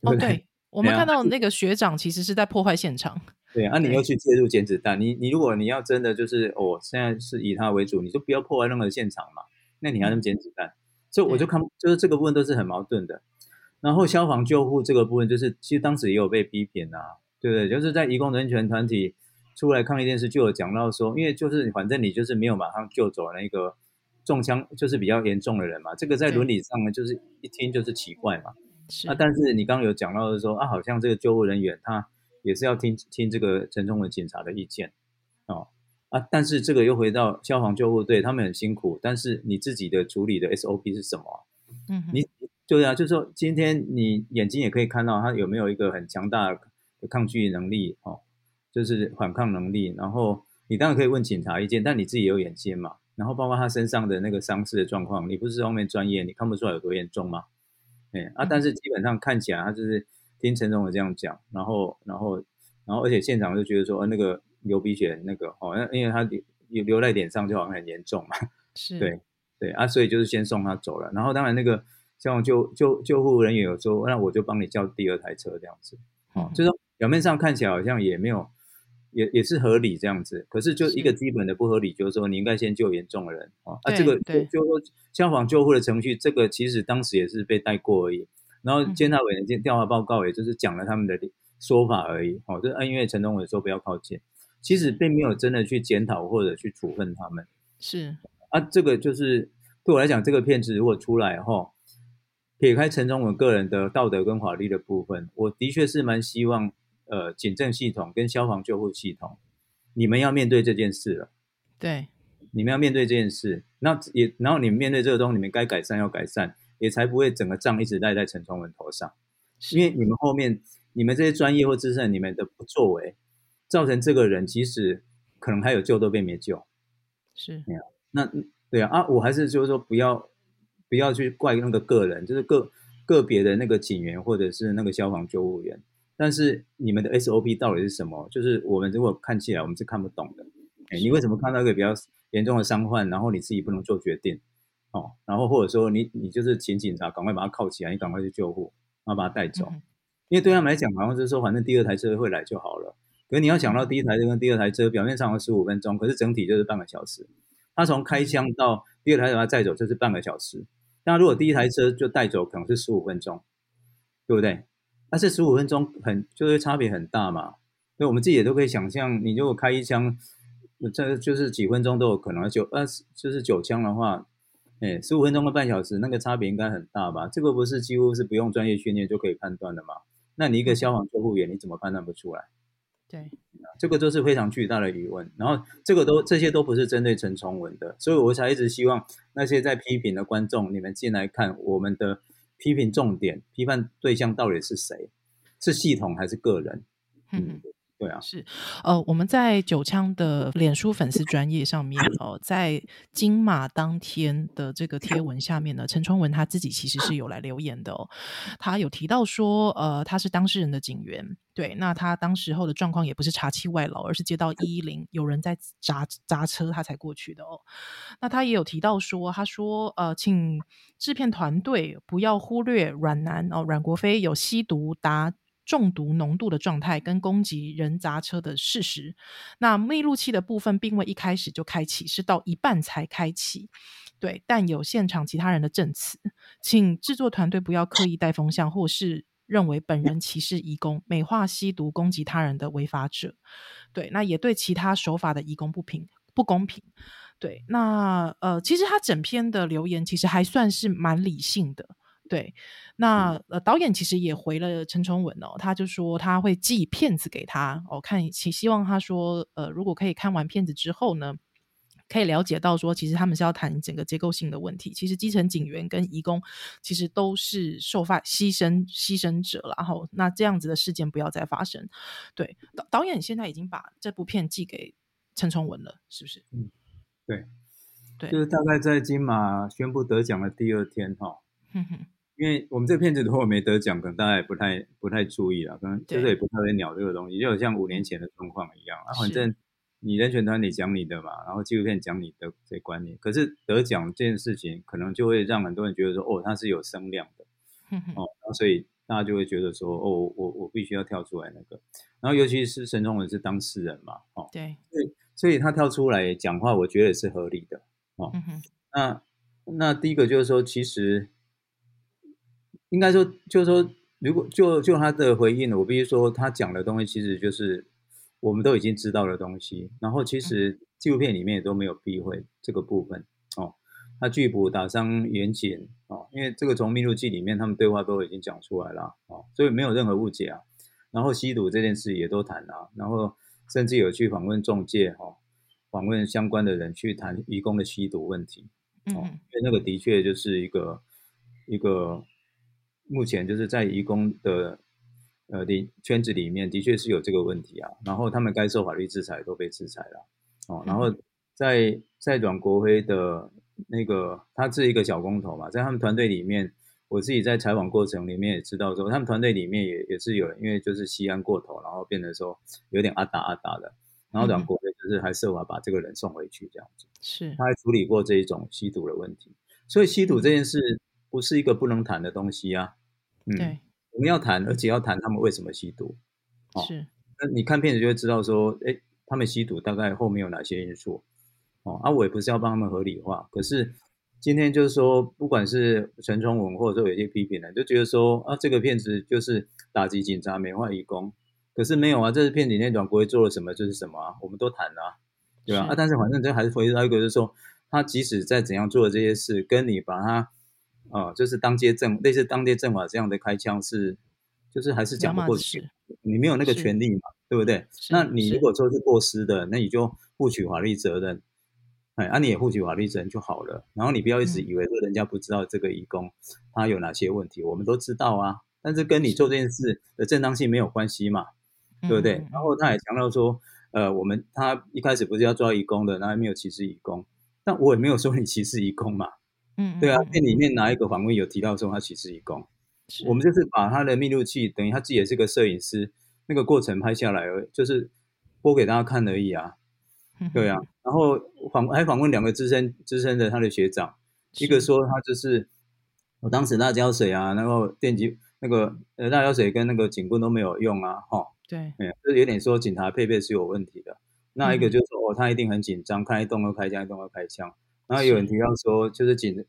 哦，对，我们看到 那个学长其实是在破坏现场。对啊，你又去介入捡子弹，你你如果你要真的就是哦，现在是以他为主，你就不要破坏任何现场嘛。那你还能捡子弹？所以我就看，就是这个部分都是很矛盾的。然后消防救护这个部分，就是其实当时也有被批评啊，对不对？就是在移工人权团体出来抗议电视，就有讲到说，因为就是反正你就是没有马上救走那个中枪就是比较严重的人嘛，这个在伦理上呢，就是一听就是奇怪嘛。是啊，但是你刚刚有讲到的说啊，好像这个救护人员他。也是要听听这个陈忠文警察的意见，哦啊，但是这个又回到消防救护队，他们很辛苦，但是你自己的处理的 SOP 是什么？嗯，你对啊，就是说今天你眼睛也可以看到他有没有一个很强大的抗拒能力，哦，就是反抗能力。然后你当然可以问警察意见，但你自己有眼睛嘛？然后包括他身上的那个伤势的状况，你不是方面专业，你看不出来有多严重吗？哎啊，但是基本上看起来他就是。听陈总我这样讲，然后，然后，然后，而且现场就觉得说，呃，那个流鼻血，那个哦，那因为他流流在脸上，就好像很严重嘛。是，对，对啊，所以就是先送他走了。然后，当然那个像救救救护人员有说，那我就帮你叫第二台车这样子。哦，就是表面上看起来好像也没有，也也是合理这样子。可是就一个基本的不合理，就是说你应该先救严重的人。哦，啊，这个就就说消防救护的程序，这个其实当时也是被带过而已。然后监察委员监调查报告，也就是讲了他们的说法而已。哦，就是因为陈东伟说不要靠近，其实并没有真的去检讨或者去处分他们。是啊，这个就是对我来讲，这个片子如果出来后，撇开陈忠文个人的道德跟法律的部分，我的确是蛮希望，呃，警政系统跟消防救护系统，你们要面对这件事了。对，你们要面对这件事，那也然后你们面对这个东西，你们该改善要改善。也才不会整个账一直赖在陈崇文头上，因为你们后面你们这些专业或资深，你们的不作为，造成这个人即使可能还有救都被没救，是，那对啊啊，我还是就是说不要不要去怪那个个人，就是个个别的那个警员或者是那个消防救护员，但是你们的 SOP 到底是什么？就是我们如果看起来我们是看不懂的，哎，你为什么看到一个比较严重的伤患，然后你自己不能做决定？哦，然后或者说你你就是请警察赶快把他铐起来，你赶快去救护，然后把他带走。因为对他们来讲，好像就是说，反正第二台车会来就好了。可是你要想到第一台车跟第二台车表面上有十五分钟，可是整体就是半个小时。他从开枪到第二台车把他载走，就是半个小时。那如果第一台车就带走，可能是十五分钟，对不对？但是十五分钟很就是差别很大嘛。所以我们自己也都可以想象，你如果开一枪，这就是几分钟都有可能。九二就是九枪的话，哎，十五分钟跟半小时，那个差别应该很大吧？这个不是几乎是不用专业训练就可以判断的吗？那你一个消防救护员，你怎么判断不出来？对，这个都是非常巨大的疑问。然后这个都这些都不是针对陈崇文的，所以我才一直希望那些在批评的观众，你们进来看我们的批评重点，批判对象到底是谁？是系统还是个人？嗯。对啊，是，呃，我们在九枪的脸书粉丝专业上面哦，在金马当天的这个贴文下面呢，陈春文他自己其实是有来留言的哦，他有提到说，呃，他是当事人的警员，对，那他当时候的状况也不是查气外劳，而是接到一一零有人在砸砸车，他才过去的哦。那他也有提到说，他说，呃，请制片团队不要忽略阮南哦，阮国飞有吸毒达。中毒浓度的状态跟攻击人砸车的事实，那密录器的部分并未一开始就开启，是到一半才开启。对，但有现场其他人的证词，请制作团队不要刻意带风向，或是认为本人歧视移工、美化吸毒、攻击他人的违法者。对，那也对其他手法的移工不平不公平。对，那呃，其实他整篇的留言其实还算是蛮理性的。对，那呃，导演其实也回了陈崇文哦，他就说他会寄片子给他哦，看，希希望他说，呃，如果可以看完片子之后呢，可以了解到说，其实他们是要谈整个结构性的问题。其实基层警员跟义工其实都是受发牺牲牺牲者，然后那这样子的事件不要再发生。对，导导演现在已经把这部片寄给陈崇文了，是不是？嗯，对，对，就是大概在金马宣布得奖的第二天哈。因为我们这个片子如果没得奖，可能大家也不太不太注意了，可能就是也不太会鸟这个东西，就像五年前的状况一样啊。反正你人权团体讲你的嘛，然后纪录片讲你的这观念，可是得奖这件事情，可能就会让很多人觉得说，哦，它是有声量的，哦，所以大家就会觉得说，哦，我我必须要跳出来那个。然后尤其是沈崇文是当事人嘛，哦，对，所以所以他跳出来讲话，我觉得也是合理的，哦，那那第一个就是说，其实。应该说，就是说，如果就就他的回应，我必须说，他讲的东西其实就是我们都已经知道的东西。然后，其实纪录片里面也都没有避讳这个部分哦。他拒捕打伤严谨哦，因为这个从密录记里面他们对话都已经讲出来了哦，所以没有任何误解啊。然后吸毒这件事也都谈了，然后甚至有去访问中介哈，访问相关的人去谈移工的吸毒问题哦，因为那个的确就是一个一个。目前就是在移工的呃里圈子里面，的确是有这个问题啊。然后他们该受法律制裁都被制裁了哦。然后在在阮国辉的那个，他是一个小工头嘛，在他们团队里面，我自己在采访过程里面也知道说，他们团队里面也也是有人，因为就是吸烟过头，然后变得说有点阿达阿达的。然后阮国辉就是还设法把这个人送回去这样子，是他还处理过这一种吸毒的问题。所以吸毒这件事不是一个不能谈的东西啊。对，我们要谈，而且要谈他们为什么吸毒。哦是，那你看片子就会知道说，哎，他们吸毒大概后面有哪些因素。哦，啊，我也不是要帮他们合理化，可是今天就是说，不管是陈崇文或者说有些批评人，就觉得说，啊，这个片子就是打击警察、美化义工，可是没有啊，这是片里面阮国威做了什么就是什么啊，我们都谈了，对吧？啊，但是反正这还是回到一个，就是说，他即使在怎样做的这些事，跟你把他。啊，就是当街政类似当街政法这样的开枪是，就是还是讲不过去，你没有那个权利嘛，对不对？那你如果说是过失的，那你就负取法律责任，哎，啊你也负取法律责任就好了。然后你不要一直以为说人家不知道这个义工他有哪些问题，我们都知道啊，但是跟你做这件事的正当性没有关系嘛，对不对？然后他也强调说，呃，我们他一开始不是要抓义工的，那还没有歧视义工，但我也没有说你歧视义工嘛。嗯，对啊，店里面哪一个访问有提到说他其实义工？我们就是把他的密录器，等于他自己也是个摄影师，那个过程拍下来，就是播给大家看而已啊。对啊，然后访还访问两个资深资深的他的学长，一个说他就是我当时辣椒水啊，然后电击那个呃辣椒水跟那个警棍都没有用啊，哈，对，嗯，就是有点说警察配备是有问题的。那一个就是说，哦，他一定很紧张，看一动都开枪，一动都开枪。然后有人提到说，就是警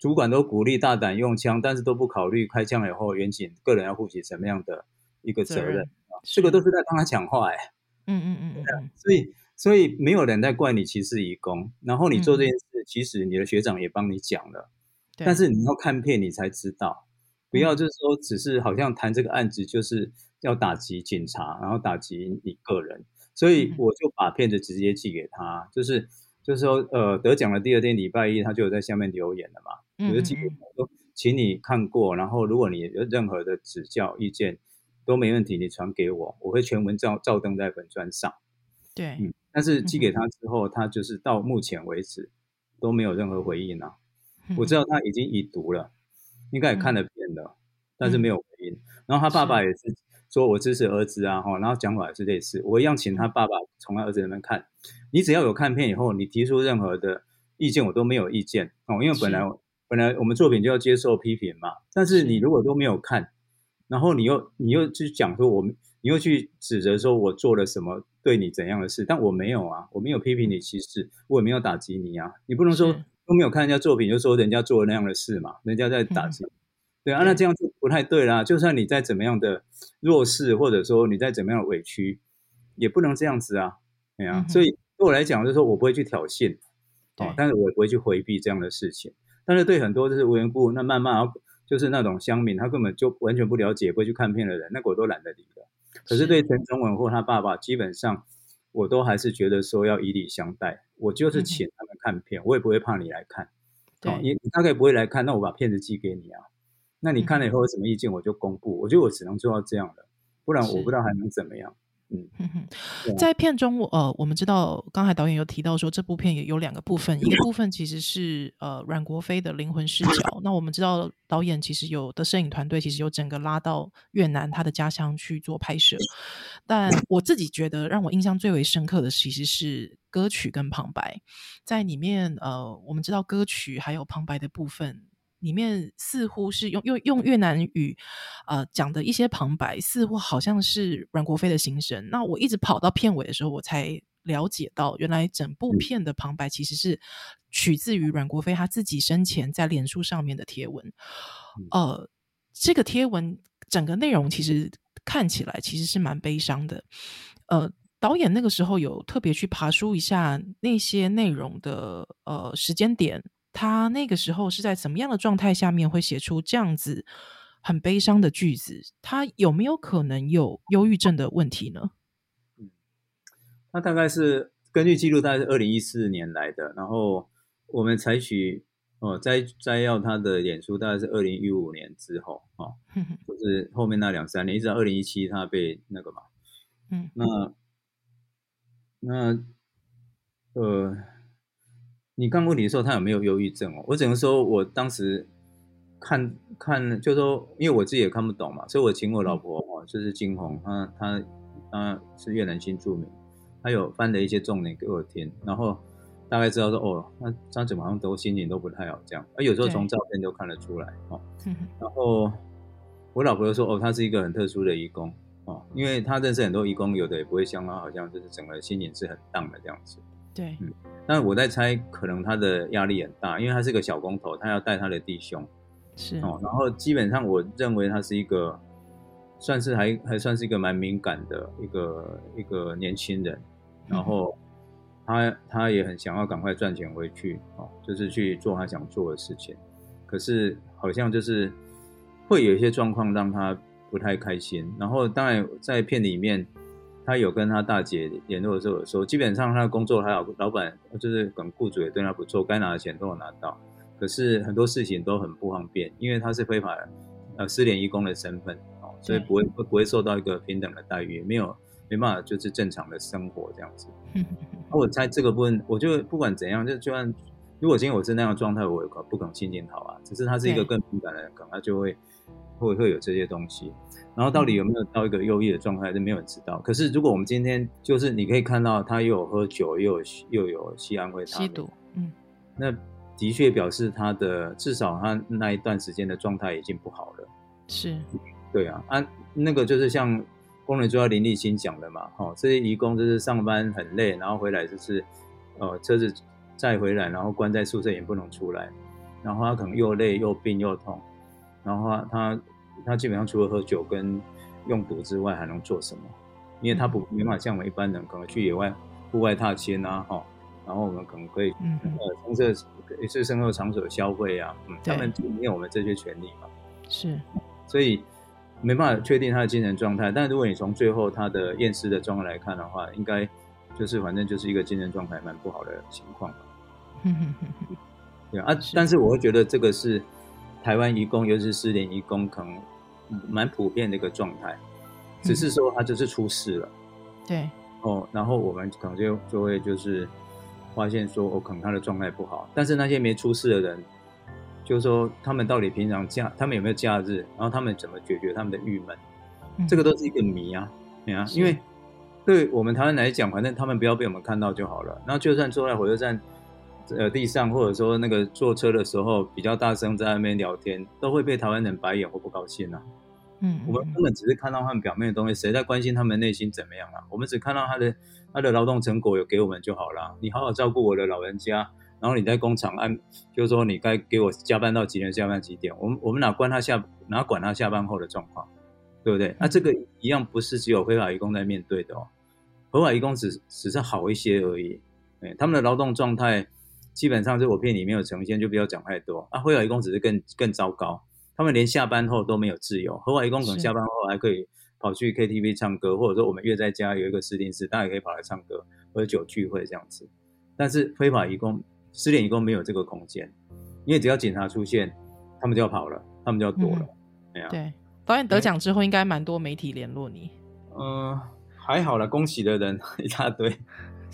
主管都鼓励大胆用枪，但是都不考虑开枪以后，远警个人要负起什么样的一个责任啊？这个都是在帮他讲话，哎，嗯嗯嗯嗯，所以所以没有人在怪你歧视义工，然后你做这件事，其实你的学长也帮你讲了，但是你要看片你才知道，不要就是说只是好像谈这个案子就是要打击警察，然后打击你个人。所以我就把片子直接寄给他，就是就是说，呃，得奖的第二天礼拜一，他就有在下面留言了嘛，我就寄给他说，请你看过，然后如果你有任何的指教意见都没问题，你传给我，我会全文照照登在本专上。对，嗯，但是寄给他之后，他就是到目前为止都没有任何回应啊。我知道他已经已读了，应该也看了片了，但是没有回应。然后他爸爸也是。说我支持儿子啊，哈，然后讲法也是类似，我一样请他爸爸从他儿子那边看。你只要有看片以后，你提出任何的意见，我都没有意见哦，因为本来本来我们作品就要接受批评嘛。但是你如果都没有看，然后你又你又去讲说我们，你又去指责说我做了什么对你怎样的事，但我没有啊，我没有批评你歧视，我也没有打击你啊。你不能说都没有看人家作品就说人家做了那样的事嘛，人家在打击。对啊，那这样就不太对啦。就算你再怎么样的弱势，或者说你再怎么样的委屈，也不能这样子啊。对啊，所以对我来讲，就是说我不会去挑衅，哦，但是我也不会去回避这样的事情。但是对很多就是无缘故，那慢慢就是那种乡民，他根本就完全不了解，不会去看片的人，那个我都懒得理了。可是对陈忠文或他爸爸，基本上我都还是觉得说要以礼相待。我就是请他们看片，我也不会怕你来看。对，你你大概不会来看，那我把片子寄给你啊。那你看了以后有什么意见，我就公布。我觉得我只能做到这样了，不然我不知道还能怎么样。嗯，在片中，呃，我们知道刚才导演有提到说，这部片也有两个部分，一个部分其实是呃阮国飞的灵魂视角。那我们知道导演其实有的摄影团队其实有整个拉到越南他的家乡去做拍摄，但我自己觉得让我印象最为深刻的其实是歌曲跟旁白，在里面呃，我们知道歌曲还有旁白的部分。里面似乎是用用用越南语，呃讲的一些旁白，似乎好像是阮国飞的心声。那我一直跑到片尾的时候，我才了解到，原来整部片的旁白其实是取自于阮国飞他自己生前在脸书上面的贴文。呃，这个贴文整个内容其实看起来其实是蛮悲伤的。呃，导演那个时候有特别去爬书一下那些内容的呃时间点。他那个时候是在怎么样的状态下面会写出这样子很悲伤的句子？他有没有可能有忧郁症的问题呢？嗯，他大概是根据记录，大概是二零一四年来的。然后我们采取哦摘摘要他的演出，大概是二零一五年之后哦，就是后面那两三年，一直到二零一七他被那个嘛，嗯，那那呃。你看问题的时候，他有没有忧郁症哦？我只能说，我当时看看，就说，因为我自己也看不懂嘛，所以我请我老婆哦，就是金红，她她她是越南新著名，她有翻了一些重点给我听，然后大概知道说，哦，那张子好像都心情都不太好这样，而有时候从照片都看得出来哦。然后我老婆又说，哦，他是一个很特殊的义工哦，因为他认识很多义工，有的也不会像他，好像就是整个心情是很荡的这样子。对，嗯，但我在猜，可能他的压力很大，因为他是个小工头，他要带他的弟兄，是。哦，然后基本上我认为他是一个，算是还还算是一个蛮敏感的一个一个年轻人，然后他他也很想要赶快赚钱回去，哦，就是去做他想做的事情，可是好像就是会有一些状况让他不太开心，然后当然在片里面。他有跟他大姐联络的时候说，基本上他的工作还有老板就是管雇主也对他不错，该拿的钱都有拿到。可是很多事情都很不方便，因为他是非法呃失联义工的身份哦，所以不会不会受到一个平等的待遇，没有没办法就是正常的生活这样子。那我猜这个部分，我就不管怎样，就就算如果今天我是那样的状态，我也不可能心情好啊。只是他是一个更敏感的人，可能他就会会会有这些东西。然后到底有没有到一个忧郁的状态，是没有人知道。可是如果我们今天就是你可以看到他又有喝酒，又有又有吸安慰他，吸毒，嗯，那的确表示他的至少他那一段时间的状态已经不好了。是，对啊，啊，那个就是像工人主要林立新讲的嘛，哈，这些移工就是上班很累，然后回来就是呃车子再回来，然后关在宿舍也不能出来，然后他可能又累又病又痛，然后他他他基本上除了喝酒跟用毒之外，还能做什么？因为他不没办法像我们一般人可能去野外户外踏青啊，哈，然后我们可能可以呃从这也是生活场所消费啊，嗯，他们没有我们这些权利嘛，是，所以没办法确定他的精神状态。但如果你从最后他的验尸的状况来看的话，应该就是反正就是一个精神状态蛮不好的情况吧。对啊，但是我会觉得这个是台湾移工，尤其是失联移工，可能蛮普遍的一个状态。只是说他就是出事了，对，哦，然后我们可能就就会就是发现说，哦，可能他的状态不好。但是那些没出事的人，就是说他们到底平常假，他们有没有假日，然后他们怎么解决他们的郁闷，这个都是一个谜啊，对啊，因为对我们台湾来讲，反正他们不要被我们看到就好了。然后就算坐在火车站呃地上，或者说那个坐车的时候比较大声在那边聊天，都会被台湾人白眼或不高兴啊。嗯，我们根本只是看到他们表面的东西，谁在关心他们内心怎么样啊？我们只看到他的他的劳动成果有给我们就好了。你好好照顾我的老人家，然后你在工厂按，就是说你该给我加班到几点，下班几点？我们我们哪管他下哪管他下班后的状况，对不对？那这个一样不是只有非法移工在面对的哦，合法移工只只是好一些而已。哎，他们的劳动状态基本上是我片里没有呈现，就不要讲太多啊。非法移工只是更更糟糕。他们连下班后都没有自由，合法义工可能下班后还可以跑去 KTV 唱歌，或者说我们约在家有一个私定室，大家也可以跑来唱歌、喝酒聚会这样子。但是非法义工、失联义工没有这个空间，因为只要警察出现，他们就要跑了，他们就要躲了。对，导演得奖之后，应该蛮多媒体联络你。嗯，还好了，恭喜的人 一大堆。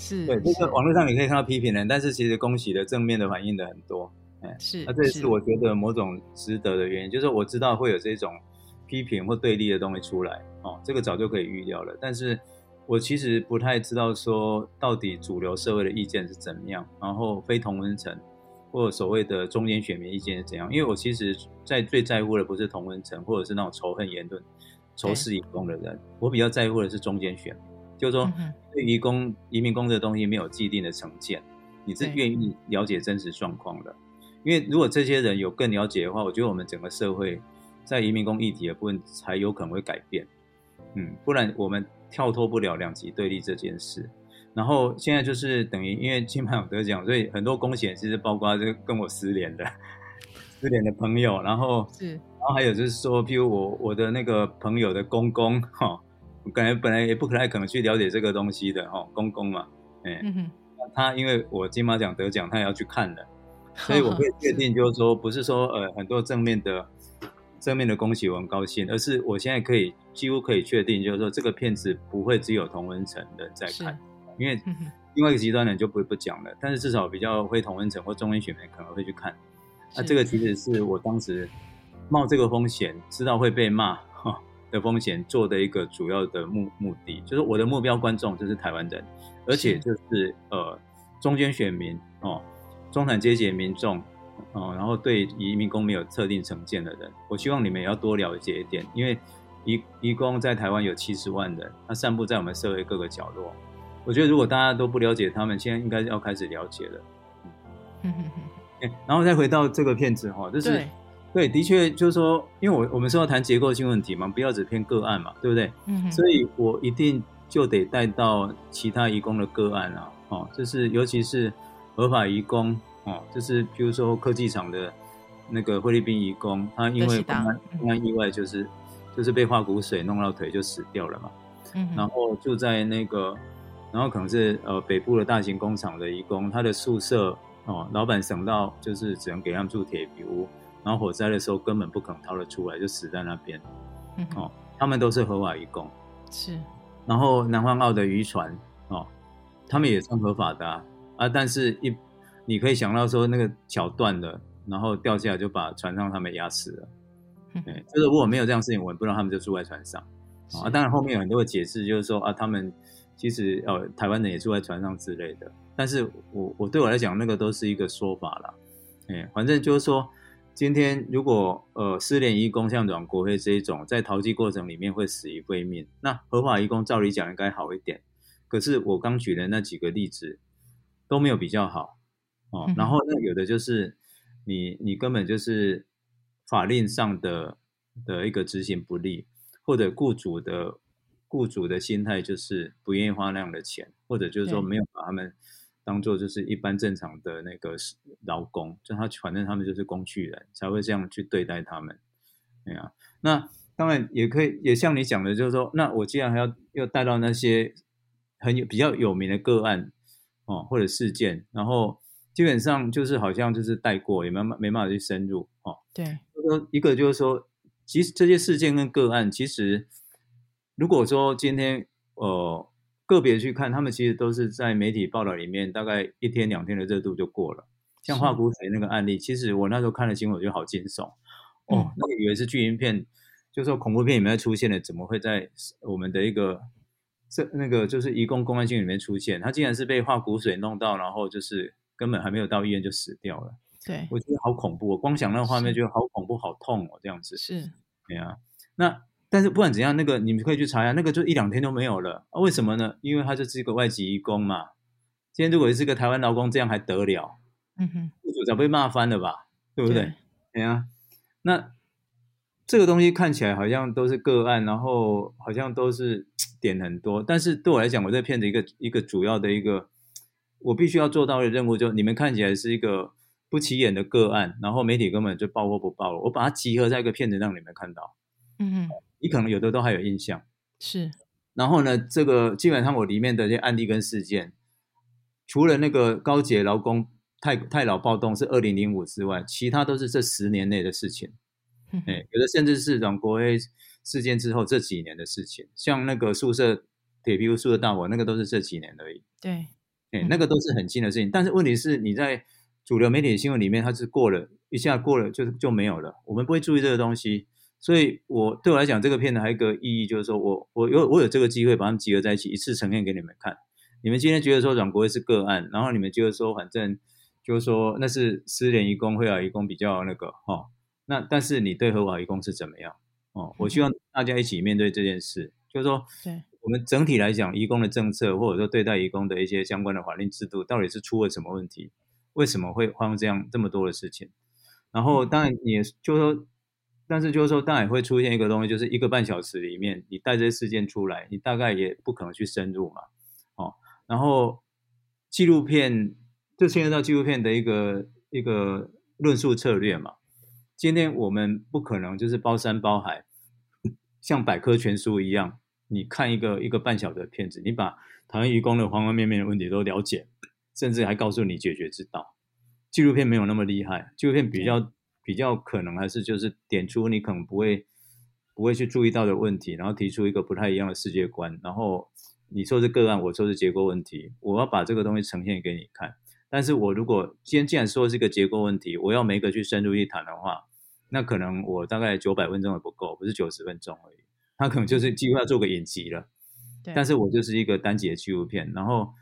是，对，这个网络上你可以看到批评人，但是其实恭喜的正面的反应的很多。是，那这也是我觉得某种值得的原因，就是我知道会有这种批评或对立的东西出来，哦，这个早就可以预料了。但是我其实不太知道说到底主流社会的意见是怎么样，然后非同温层或所谓的中间选民意见是怎样。因为我其实在最在乎的不是同温层或者是那种仇恨言论、仇视移工的人，我比较在乎的是中间选民，就是说对移工、移民工的东西没有既定的成见，你是愿意了解真实状况的。因为如果这些人有更了解的话，我觉得我们整个社会在移民工议题的部分才有可能会改变，嗯，不然我们跳脱不了两极对立这件事。然后现在就是等于因为金马奖得奖，所以很多公险其实包括这跟我失联的 失联的朋友，然后是，然后还有就是说，譬如我我的那个朋友的公公哈，感觉本来也不可太可能去了解这个东西的哈，公公嘛，哎，他因为我金马奖得奖，他也要去看的。所以我可以确定，就是说，不是说呃很多正面的正面的恭喜我很高兴，而是我现在可以几乎可以确定，就是说这个片子不会只有同文层的在看，因为另外一个极端人就不不讲了。但是至少比较会同文层或中间选民可能会去看。那这个其实是我当时冒这个风险，知道会被骂哈的风险做的一个主要的目目的，就是我的目标观众就是台湾人，而且就是呃中间选民哦。中产阶级民众，哦，然后对移民工没有特定成见的人，我希望你们也要多了解一点，因为移移工在台湾有七十万人，他散布在我们社会各个角落。我觉得如果大家都不了解他们，现在应该要开始了解了。嗯嗯嗯。然后再回到这个片子哈，就是对，的确就是说，因为我我们是要谈结构性问题嘛，不要只偏个案嘛，对不对？嗯。所以我一定就得带到其他移工的个案啊，哦，就是尤其是。合法移工哦，就是比如说科技厂的那个菲律宾移工，他因为公安公安意外，就是就是被化骨水弄到腿就死掉了嘛。嗯，然后就在那个，然后可能是呃北部的大型工厂的移工，他的宿舍哦，老板省到就是只能给他们住铁皮屋，然后火灾的时候根本不可能逃得出来，就死在那边。嗯，哦，他们都是合法移工。是，然后南方澳的渔船哦，他们也算合法的。啊，啊但是一你可以想到说那个桥断了，然后掉下来就把船上他们压死了。对，就是如果没有这样事情，我也不知道他们就住在船上。啊，当然后面有很多的解释，就是说啊，他们其实呃台湾人也住在船上之类的。但是我我对我来讲，那个都是一个说法啦。哎，反正就是说，今天如果呃失联移工像阮国辉这一种，在逃缉过程里面会死于非命，那合法移工照理讲应该好一点。可是我刚举的那几个例子都没有比较好哦。然后那有的就是你你根本就是法令上的的一个执行不力，或者雇主的雇主的心态就是不愿意花那样的钱，或者就是说没有把他们。当做就是一般正常的那个劳工，就他反正他们就是工具人，才会这样去对待他们。对啊，那当然也可以，也像你讲的，就是说，那我既然还要要带到那些很有比较有名的个案哦，或者事件，然后基本上就是好像就是带过，也没没办法去深入哦。对，说一个就是说，其实这些事件跟个案，其实如果说今天呃。个别去看，他们其实都是在媒体报道里面，大概一天两天的热度就过了。像化骨水那个案例，其实我那时候看了新闻，我觉得好惊悚哦，那个以为是剧情片，就说恐怖片里面出现的，怎么会在我们的一个这那个就是移工公安镜里面出现？他竟然是被化骨水弄到，然后就是根本还没有到医院就死掉了。对，我觉得好恐怖，我光想那个画面就好恐怖、好痛哦，这样子是，对啊，那。但是不管怎样，那个你们可以去查一下，那个就一两天都没有了啊？为什么呢？因为他就是一个外籍移工嘛。今天如果是个台湾劳工，这样还得了？嗯哼，雇主早被骂翻了吧？对不对？对啊。那这个东西看起来好像都是个案，然后好像都是 点很多。但是对我来讲，我在片子一个一个主要的一个我必须要做到的任务，就你们看起来是一个不起眼的个案，然后媒体根本就报或不报了，我把它集合在一个片子让你们看到。嗯哼。你可能有的都还有印象，是。然后呢，这个基本上我里面的这些案例跟事件，除了那个高捷劳工太太老暴动是二零零五之外，其他都是这十年内的事情。哎，有的甚至是阮国威事件之后这几年的事情，像那个宿舍铁皮屋宿舍大火，那个都是这几年而已。对，哎，那个都是很近的事情。但是问题是，你在主流媒体新闻里面，它是过了一下过了就就没有了，我们不会注意这个东西。所以，我对我来讲，这个片子还有一个意义，就是说我我有我有这个机会把他们集合在一起，一次呈现给你们看。你们今天觉得说阮国威是个案，然后你们觉得说反正就是说那是失联移工、会法移工比较那个哈。那但是你对合法移工是怎么样？哦，我希望大家一起面对这件事，就是说，对我们整体来讲，移工的政策或者说对待移工的一些相关的法令制度，到底是出了什么问题？为什么会发生这样这么多的事情？然后当然也就是说。但是就是说，当然会出现一个东西，就是一个半小时里面，你带这些事件出来，你大概也不可能去深入嘛，哦。然后纪录片就牵涉到纪录片的一个一个论述策略嘛。今天我们不可能就是包山包海，像百科全书一样，你看一个一个半小时的片子，你把台湾渔工的方方面面的问题都了解，甚至还告诉你解决之道。纪录片没有那么厉害，纪录片比较。比较可能还是就是点出你可能不会不会去注意到的问题，然后提出一个不太一样的世界观，然后你说是个案，我说是结构问题，我要把这个东西呈现给你看。但是我如果今天既然说是一个结构问题，我要每个去深入一谈的话，那可能我大概九百分钟也不够，不是九十分钟而已，他可能就是几乎要做个影集了。但是我就是一个单集的纪录片，然后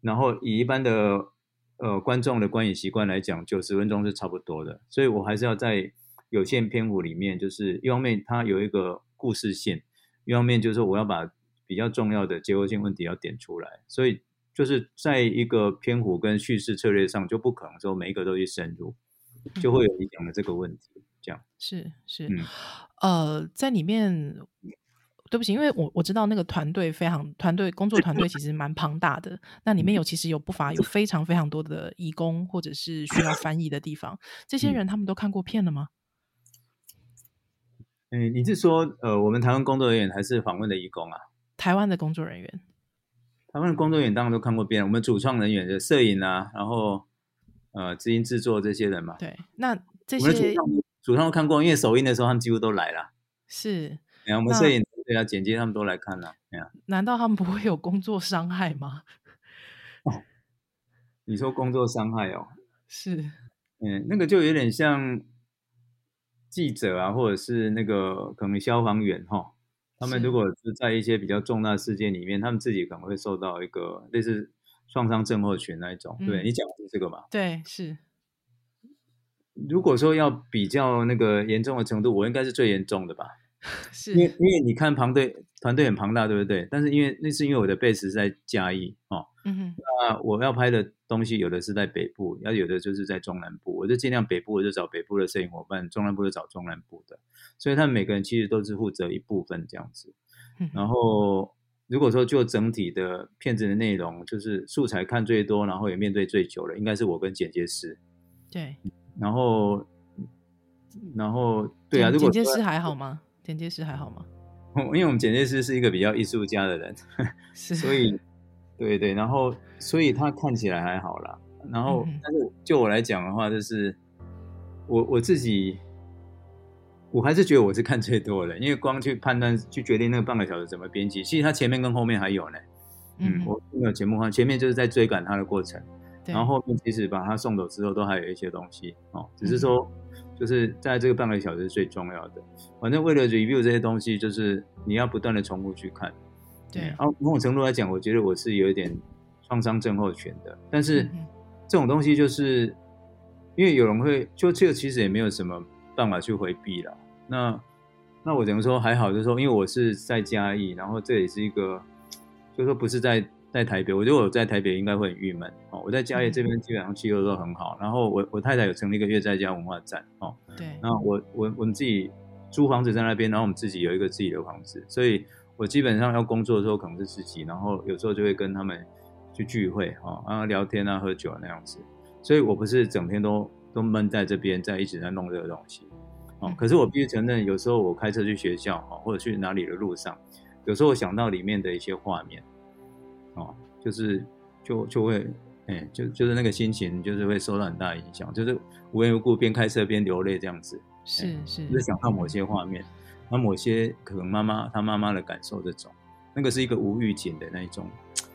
然后以一般的。呃，观众的观影习惯来讲，九十分钟是差不多的，所以我还是要在有限篇幅里面，就是一方面它有一个故事线，一方面就是我要把比较重要的结构性问题要点出来，所以就是在一个篇幅跟叙事策略上，就不可能说每一个都去深入，就会有你讲的这个问题，这样。是是，嗯。呃，在里面。对不起，因为我我知道那个团队非常团队工作团队其实蛮庞大的，那里面有其实有不乏有非常非常多的义工或者是需要翻译的地方，这些人他们都看过片了吗？嗯，你是说呃，我们台湾工作人员还是访问的义工啊？台湾的工作人员，台湾的工作人员当然都看过片，我们主创人员的摄影啊，然后呃，执行制作这些人嘛。对，那这些主创都看过，因为首映的时候他们几乎都来了。是，然后我们摄影。对啊，剪接他们都来看了，对啊。难道他们不会有工作伤害吗？哦，你说工作伤害哦？是，嗯，那个就有点像记者啊，或者是那个可能消防员哈，他们如果是在一些比较重大事件里面，他们自己可能会受到一个类似创伤症候群那一种。对你讲的是这个吧？对，是。如果说要比较那个严重的程度，我应该是最严重的吧？是因为因为你看庞队团队很庞大，对不对？但是因为那是因为我的 base 是在嘉义哦，嗯哼，那我要拍的东西有的是在北部，要有的就是在中南部，我就尽量北部我就找北部的摄影伙伴，中南部就找中南部的，所以他们每个人其实都是负责一部分这样子。嗯然后如果说就整体的片子的内容，就是素材看最多，然后也面对最久了，应该是我跟剪接师。对，然后，然后对啊，如果说剪接师还好吗？剪接师还好吗？因为我们剪接师是一个比较艺术家的人，是，所以对对，然后所以他看起来还好啦。然后嗯，但是就我来讲的话，就是我我自己，我还是觉得我是看最多的，因为光去判断、去决定那个半个小时怎么编辑，其实他前面跟后面还有呢。嗯，哼我没有节目化，前面就是在追赶他的过程，对然后后面其实把他送走之后，都还有一些东西哦，只是嗯说就是在这个半个小时是最重要的。反正为了 review 这些东西，就是你要不断的重复去看。对然，后某种程度来讲，我觉得我是有一点创伤症候群的，但是这种东西就是因为有人会就这个其实也没有什么办法去回避了。那那我只能说还好，就是说因为我是在嘉义，然后这也是一个，就是说不是在在台北，我觉得我在台北应该会很郁闷哦。我在嘉义这边基本上气候都很好，然后我我太太有成立一个月在家文化站哦，对，那我我我们自己租房子在那边，然后我们自己有一个自己的房子，所以我基本上要工作的时候可能是自己，然后有时候就会跟他们去聚会啊，啊聊天啊喝酒那样子，所以我不是整天都都闷在这边，在一直在弄这个东西哦嗯。可是我必须承认，有时候我开车去学校哦，或者去哪里的路上，有时候我想到里面的一些画面哦，就是就就会。哎，就就是那个心情，就是会受到很大的影响，就是无缘无故边开车边流泪这样子。是是就是想到某些画面，那某些可能妈妈她妈妈的感受这种，那个是一个无预警的那一种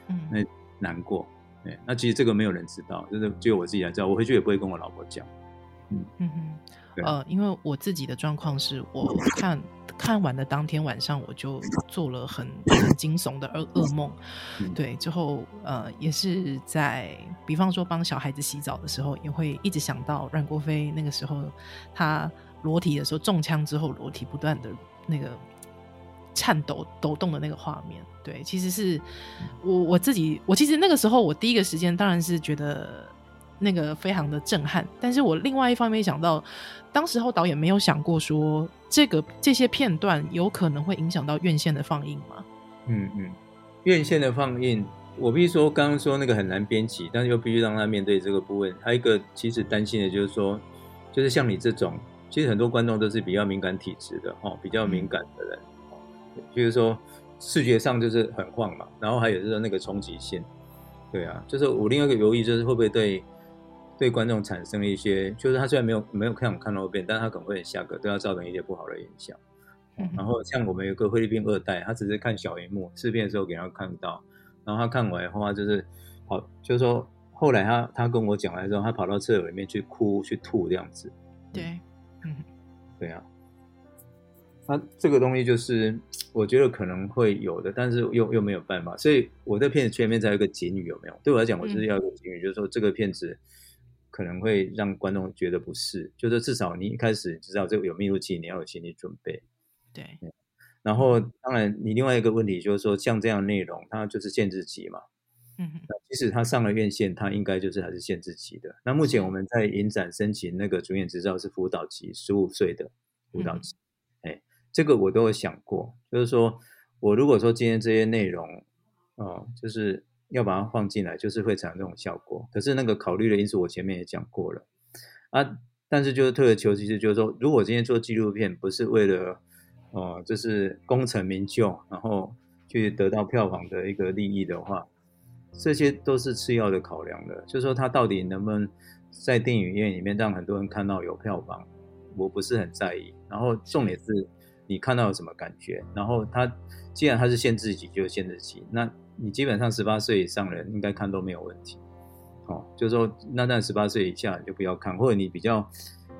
嗯那难过。对，那其实这个没有人知道，就是只有我自己才知道。我回去也不会跟我老婆讲。嗯哼，对呃，因为我自己的状况是我看看完的当天晚上，我就做了很很惊悚的噩噩梦。嗯对，之后呃，也是在比方说帮小孩子洗澡的时候，也会一直想到阮国飞那个时候他裸体的时候中枪之后，裸体不断的那个颤抖抖动的那个画面。对，其实是我我自己，我其实那个时候我第一个时间当然是觉得那个非常的震撼，但是我另外一方面想到，当时候导演没有想过说这个这些片段有可能会影响到院线的放映吗？嗯嗯，院线的放映，我必须说，刚刚说那个很难编辑，但是又必须让他面对这个部分。还有一个其实担心的就是说，就是像你这种，其实很多观众都是比较敏感体质的哦，比较敏感的人，哦，就是说视觉上就是很晃嘛，然后还有就是那个冲击性，对啊，就是我另外一个犹豫就是会不会对对观众产生一些，就是他虽然没有没有看我看到片，但他可能会下个对他造成一些不好的影响。嗯然后像我们有个菲律宾二代，他只是看小荧幕试片的时候给他看到，然后他看完的话就是跑，就是说后来他他跟我讲来之后，他跑到厕所里面去哭去吐这样子，对，嗯对啊，那这个东西就是我觉得可能会有的，但是又又没有办法，所以我在片子前面才有一个警语有没有？对我来讲，我就是要一个警语，就是说这个片子可能会让观众觉得不适，就是至少你一开始知道这个有密录器，你要有心理准备。对，然后，当然，你另外一个问题就是说，像这样的内容，它就是限制级嘛。嗯哼，即使它上了院线，它应该就是还是限制级的。那目前我们在影展申请那个主演执照是辅导级，十五岁的辅导级。哎、这个我都有想过，就是说我如果说今天这些内容，哦、就是要把它放进来，就是会产生这种效果。可是那个考虑的因素，我前面也讲过了啊。但是就是退而求其次，就是说，如果今天做纪录片不是为了哦，就是功成名就，然后去得到票房的一个利益的话，这些都是次要的考量的。就是说，它到底能不能在电影院里面让很多人看到有票房，我不是很在意。然后重点是你看到有什么感觉。然后它既然它是限制级，就限制级，那你基本上十八岁以上的人应该看都没有问题。哦，就是说，那那十八岁以下你就不要看，或者你比较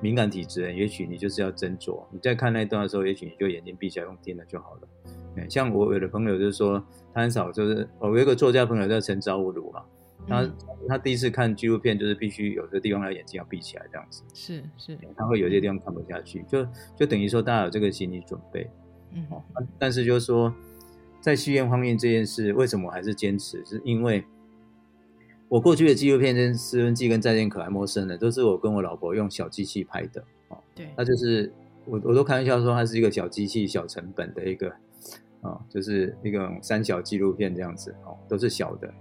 敏感体质的人，也许你就是要斟酌。你在看那一段的时候，也许你就眼睛闭起来用听的就好了。嗯像我有的朋友就是说，他很少就是我有一个作家朋友叫陈昭如嘛，他嗯他第一次看纪录片，就是必须有的地方他眼睛要闭起来这样子，是是，他会有些地方看不下去，就就等于说大家有这个心理准备。嗯哦，但是就是说，在戏院方面这件事，为什么我还是坚持？是因为我过去的纪录片跟《斯文记》跟《再见可爱陌生人》都是我跟我老婆用小机器拍的。哦，对，那就是我我都开玩笑说，它是一个小机器、小成本的一个哦，就是一个三小纪录片这样子哦，都是小的。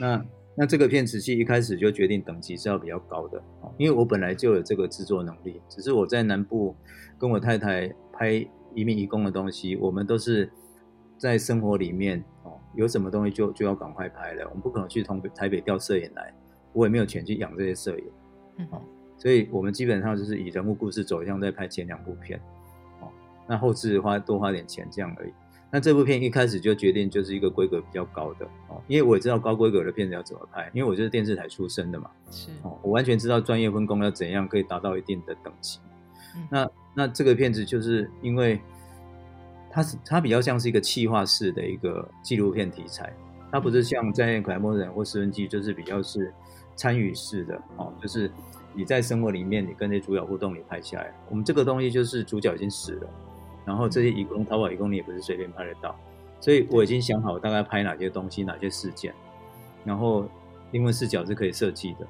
那那这个片子系一开始就决定等级是要比较高的哦，因为我本来就有这个制作能力，只是我在南部跟我太太拍移民移工的东西，我们都是在生活里面哦，有什么东西就就要赶快拍了，我们不可能去从台北调摄影来，我也没有钱去养这些摄影。嗯哦所以我们基本上就是以人物故事走向在拍前两部片，哦，那后置花多花点钱这样而已。那这部片一开始就决定就是一个规格比较高的哦，因为我也知道高规格的片子要怎么拍，因为我就是电视台出身的嘛，是，哦，我完全知道专业分工要怎样可以达到一定的等级。嗯那那这个片子就是因为它是它比较像是一个气化式的一个纪录片题材，它不是像《在演可爱陌生人》或《私人记》，就是比较是参与式的哦，就是你在生活里面，你跟这主角互动，你拍下来。我们这个东西就是主角已经死了，然后这些义工、淘宝义工你也不是随便拍得到，所以我已经想好大概拍哪些东西、哪些事件，然后因为视角是可以设计的。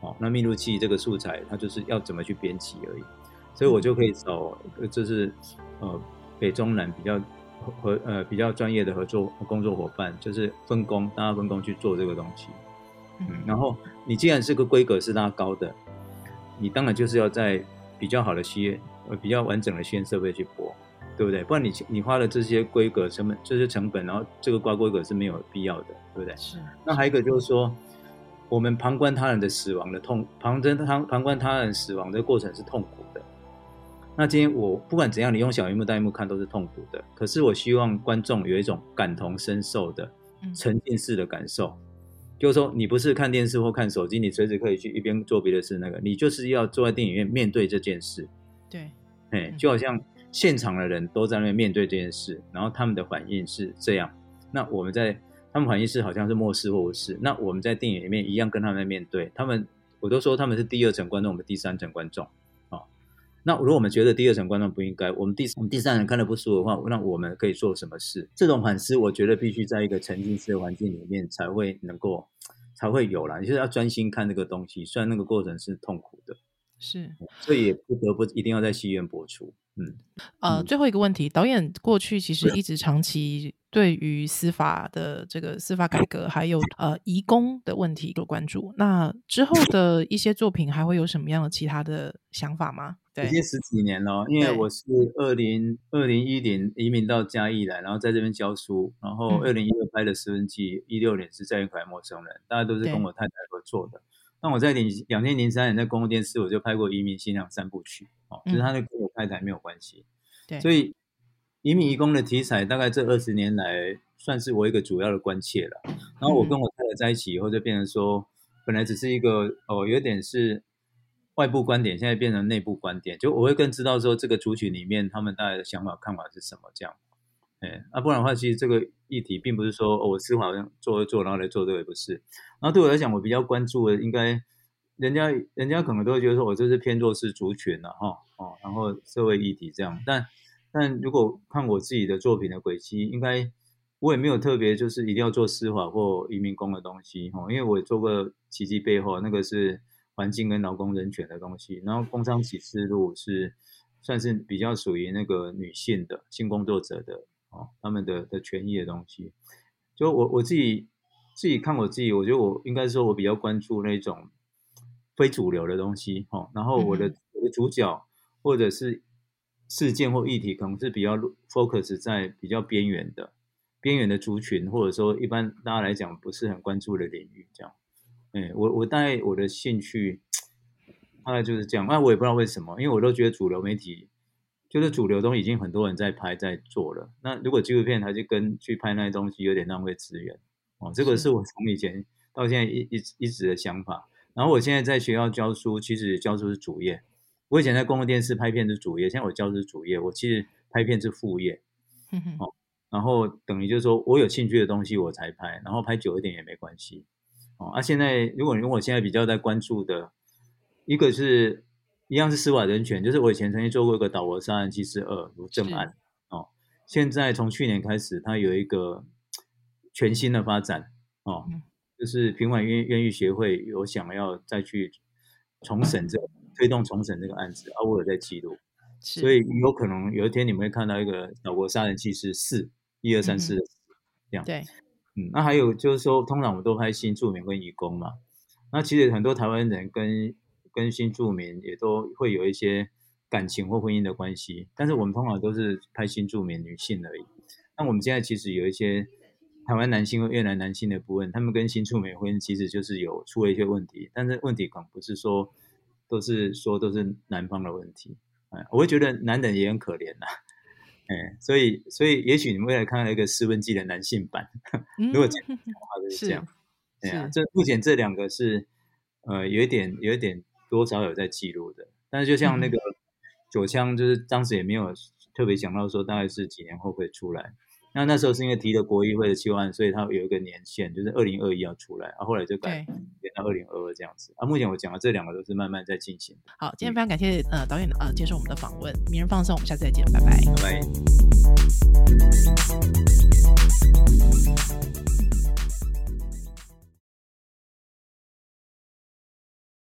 哦，那密录器这个素材，它就是要怎么去编辑而已，所以我就可以找，呃就是呃北中南比较合呃比较专业的合作工作伙伴，就是分工，大家分工去做这个东西。嗯，然后你既然这个规格是拉高的，你当然就是要在比较好的戏院，呃比较完整的戏院设备去播，对不对？不然你你花了这些规格成本，这些成本，然后这个挂规格是没有必要的，对不对？是，那还有一个就是说，我们旁观他人的死亡的痛，旁观他旁观他人死亡的过程是痛苦的。那今天我不管怎样，你用小荧幕、大荧幕看都是痛苦的。可是我希望观众有一种感同身受的嗯沉浸式的感受，就是说你不是看电视或看手机，你随时可以去一边做别的事，那个你就是要坐在电影院面对这件事。对，就好像现场的人都在那边面对这件事，然后他们的反应是这样。那我们在他们反应是好像是漠视或无视，那我们在电影里面一样跟他们面对他们。我都说他们是第二层观众，我们第三层观众。那如果我们觉得第二层观众不应该，我们第我们第三人看得不舒服的话，那我们可以做什么事？这种反思，我觉得必须在一个沉浸式的环境里面才会能够才会有啦。你就是要专心看这个东西，虽然那个过程是痛苦的。是，所以也不得不一定要在戏院播出。嗯，呃，嗯最后一个问题，导演过去其实一直长期对于司法的这个司法改革，还有呃移工的问题有关注。那之后的一些作品还会有什么样的其他的想法吗？对。已，经十几年了，因为我是二零二零一零移民到嘉义来，然后在这边教书，然后嗯。二零一二拍的《私人记》，一六年是在《一块陌生人》，大家都是跟我太太合作的。那我在零两千零三年在公共电视我就拍过《移民新娘三部曲》，哦，就是他那跟我太太没有关系，嗯对，所以移民移工的题材大概这二十年来算是我一个主要的关切了。然后我嗯。跟我太太在一起以后，就变成说，本来只是一个哦，有点是外部观点，现在变成内部观点，就我会更知道说这个族群里面他们大概的想法看法是什么这样。哎，啊，不然的话，其实这个议题并不是说哦，我司法做一做，然后来做这个，也不是。然后对我来讲，我比较关注的应该，人家人家可能都会觉得说我这是偏弱势族群了、哈哦，然后社会议题这样。但但如果看我自己的作品的轨迹，应该我也没有特别就是一定要做司法或移民工的东西哈，因为我做过奇迹背后那个是环境跟劳工人权的东西，然后工商启示录是算是比较属于那个女性的性工作者的哦，他们的的权益的东西。就我我自己自己看我自己，我觉得我应该说我比较关注那种非主流的东西哦，然后我的、嗯我的主角或者是事件或议题，可能是比较 focus 在比较边缘的边缘的族群，或者说一般大家来讲不是很关注的领域，这样。哎，我我大概我的兴趣大概就是这样，那我也不知道为什么，因为我都觉得主流媒体就是主流东西已经很多人在拍在做了，那如果纪录片还去跟去拍那些东西，有点浪费资源哦。这个是是我从以前到现在一一一直的想法。然后我现在在学校教书，其实教书是主业。我以前在公共电视拍片是主业，现在我教书是主业，我其实拍片是副业。哼哼然后等于就是说我有兴趣的东西我才拍，然后拍久一点也没关系。哦，啊，现在如果如果现在比较在关注的，一个是一样是司法人权，就是我以前曾经做过一个岛国杀人七四二如正案哦，现在从去年开始，它有一个全新的发展哦，就是平反冤冤狱协会有想要再去重审这个推动重审这个案子，啊，我有在记录，所以有可能有一天你们会看到一个岛国杀人七四四一二三四这样对。嗯，那还有就是说，通常我们都拍新住民跟移工嘛。那其实很多台湾人跟跟新住民也都会有一些感情或婚姻的关系，但是我们通常都是拍新住民女性而已。那我们现在其实有一些台湾男性和越南男性的部分，他们跟新住民婚姻其实就是有出了一些问题，但是问题可能不是说都是说都是男方的问题。哎，我会觉得男人也很可怜呐。哎，所以，所以，也许你们未来看到一个《湿温计》的男性版，如果这样的话就是这样。对啊，这目前这两个是，呃，有一点，有一点多少有在记录的。但是，就像那个九枪，就是当时也没有特别想到说，大概是几年后会出来。那那时候是因为提了国议会的期案，所以它有一个年限，就是二零二一要出来，啊，后来就改延到二零二二这样子。啊，目前我讲的这两个都是慢慢在进行。好，今天非常感谢呃导演呃接受我们的访问，名人放松，我们下次再见，拜拜，拜拜。